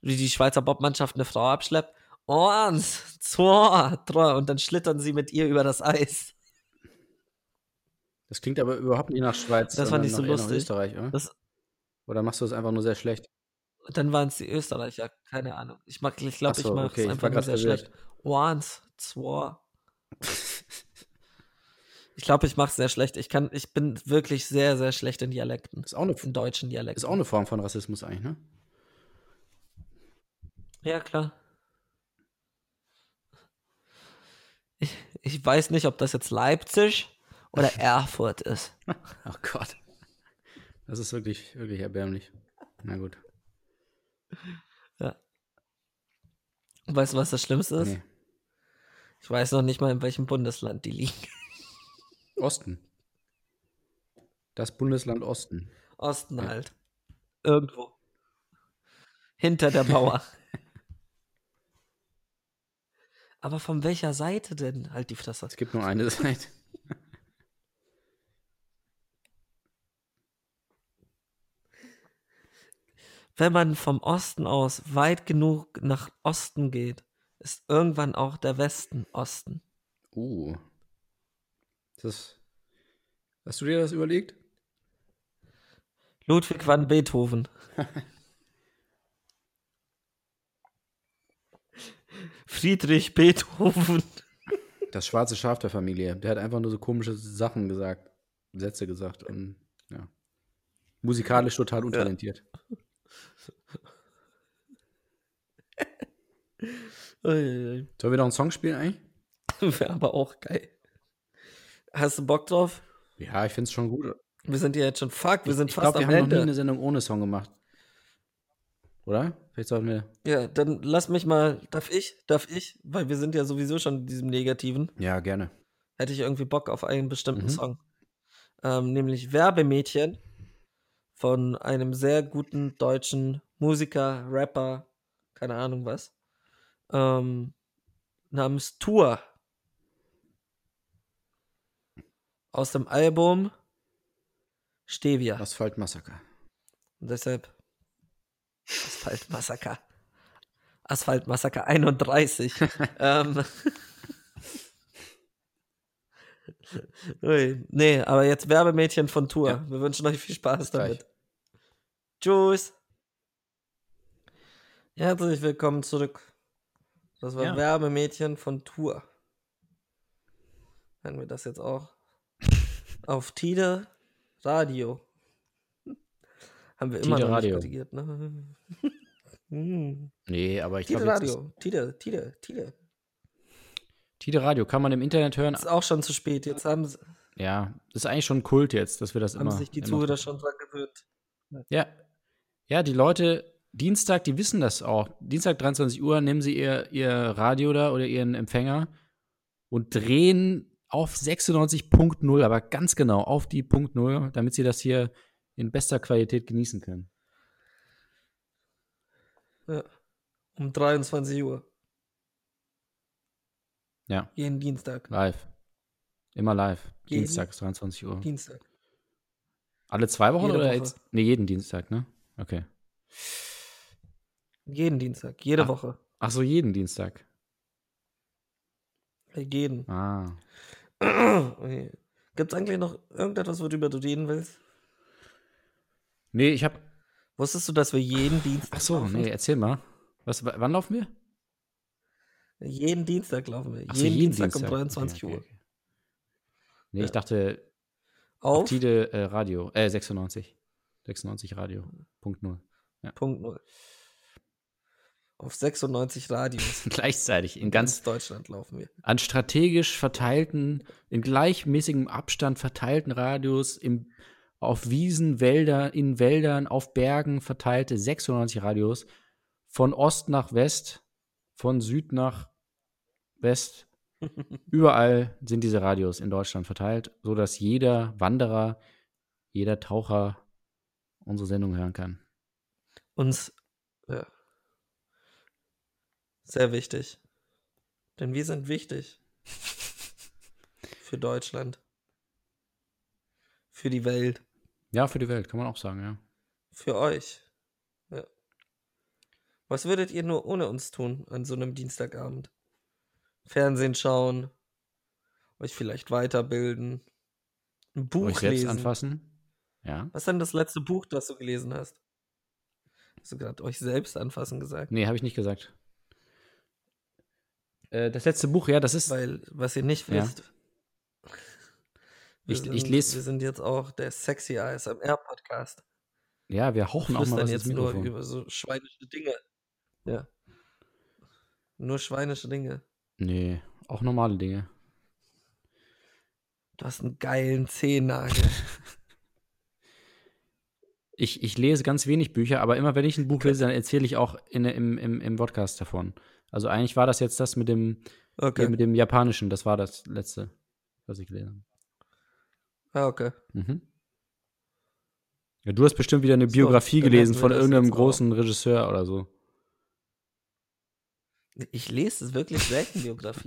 Wie die Schweizer Bobmannschaft eine Frau abschleppt? Eins, zwei, drei. Und dann schlittern sie mit ihr über das Eis. Das klingt aber überhaupt nicht nach Schweiz. Das fand sondern ich so lustig. Österreich, oder? Das, Oder machst du das einfach nur sehr schlecht? dann waren es die Österreicher, keine Ahnung. Ich, mag- ich glaube, Ach so, ich mache es einfach war nur sehr schlecht. Eins, zwei. Ich glaube, ich mache es sehr schlecht. Ich kann, ich bin wirklich sehr, sehr schlecht in Dialekten. Ist auch eine, In deutschen Dialekten. ist auch eine Form von Rassismus eigentlich, ne? Ja, klar. Ich, ich weiß nicht, ob das jetzt Leipzig oder Erfurt ist. Ach Gott. Das ist wirklich, wirklich erbärmlich. Na gut. Ja. Weißt du, was das Schlimmste ist? Nee. Ich weiß noch nicht mal, in welchem Bundesland die liegen. Osten. Das Bundesland Osten. Osten Ja. halt. Irgendwo. Hinter der Mauer. Aber von welcher Seite denn? Halt die Fresse. Es gibt nur eine Seite. Wenn man vom Osten aus weit genug nach Osten geht, ist irgendwann auch der Westen Osten. Uh. Das. Hast du dir das überlegt? Ludwig van Beethoven. Friedrich Beethoven. Das schwarze Schaf der Familie. Der hat einfach nur so komische Sachen gesagt. Sätze gesagt. Und ja. Musikalisch total untalentiert. Uiuiui. Sollen wir noch einen Song spielen eigentlich? Wäre aber auch geil. Hast du Bock drauf? Ja, ich finde es schon gut. Wir sind ja jetzt schon, fuck, wir sind ich fast glaube, wir am haben noch nie Ende. eine Sendung ohne Song gemacht. Oder? Vielleicht sollten wir. Ja, dann lass mich mal, darf ich? Darf ich? Weil wir sind ja sowieso schon in diesem Negativen. Ja, gerne. Hätte ich irgendwie Bock auf einen bestimmten Mhm. Song. Ähm, nämlich Werbemädchen von einem sehr guten deutschen Musiker, Rapper, keine Ahnung was, ähm, namens Tour. Aus dem Album Stevia. Asphalt-Massaker. Und deshalb Asphaltmassaker. Asphaltmassaker 31. ähm. Ui, nee, aber jetzt Werbemädchen von Tour. Ja. Wir wünschen euch viel Spaß damit. Tschüss. Herzlich willkommen zurück. Das war Ja. Werbemädchen von Tour. Hören wir das jetzt auch? Auf Tide Radio. Haben wir immer Tide noch Radio. nicht ne? Hm. Nee, aber ich Tide glaube, ist- Radio. Tide, Tide, Tide. Tide Radio kann man im Internet hören. Ist auch schon zu spät. Jetzt haben, sie- Ja, das ist eigentlich schon Kult jetzt, dass wir das haben immer. sich die Zuhörer schon dran gewöhnt. Ja. Ja, die Leute, Dienstag, die wissen das auch. Dienstag 23 Uhr nehmen sie ihr, ihr Radio da oder ihren Empfänger und drehen auf 96.0, aber ganz genau auf die Punkt 0, damit sie das hier in bester Qualität genießen können. Ja. Um 23 Uhr. Ja, Jeden Dienstag. live. Immer live. Jeden- Dienstags 23 Uhr. Dienstag. Alle zwei Wochen Jede oder Woche. jetzt? Nee, jeden Dienstag, ne? Okay. Jeden Dienstag. Jede Ach. Woche. Ach so, jeden Dienstag. Jeden. Ah. okay. Gibt es eigentlich noch irgendetwas, worüber du reden willst? Nee, ich hab. Wusstest du, dass wir jeden Dienstag Ach so, laufen? nee, erzähl mal. Was, wann laufen wir? Jeden Dienstag laufen wir. So, jeden, Dienstag, um 23 Okay, Uhr. okay. Nee, Ja. ich dachte, Auf auf Tide äh, Radio, äh, 96. 96 Radio. Punkt null. Punkt null. Auf 96 Radios. Gleichzeitig in ganz ganz Deutschland laufen wir. an strategisch verteilten, in gleichmäßigem Abstand verteilten Radios, im, auf Wiesen, Wälder, in Wäldern, auf Bergen verteilte 96 Radios, von Ost nach West, von Süd nach West. Überall sind diese Radios in Deutschland verteilt, sodass jeder Wanderer, jeder Taucher unsere Sendung hören kann. Uns, ja. Sehr wichtig. Denn wir sind wichtig. Für Deutschland. Für die Welt. Ja, für die Welt, kann man auch sagen, ja. Für euch. Ja. Was würdet ihr nur ohne uns tun an so einem Dienstagabend? Fernsehen schauen, euch vielleicht weiterbilden, ein Buch Euch lesen. anfassen. Ja. Was ist denn das letzte Buch, das du gelesen hast? Hast du gerade euch selbst anfassen gesagt? Nee, habe ich nicht gesagt. Äh, das letzte Buch, ja, das ist. Weil, was ihr nicht Ja. wisst. Wir Ich- sind, ich lese- Wir sind jetzt auch der Sexy ASMR Podcast. Ja, wir hauchen auch mal was jetzt nur über so schweinische Dinge. Ja. Nur schweinische Dinge. Nee, auch normale Dinge. Du hast einen geilen Zehennagel. Ich, ich lese ganz wenig Bücher, aber immer wenn ich ein Buch lese, dann erzähle ich auch in, im, im, im Podcast davon. Also eigentlich war das jetzt das mit dem, Okay. hier mit dem Japanischen, das war das letzte, was ich gelesen Ah, okay. habe. Mhm. Ja, du hast bestimmt wieder eine So, Biografie gelesen von irgendeinem jetzt auch. großen Regisseur oder so. Ich lese es wirklich selten Biografie.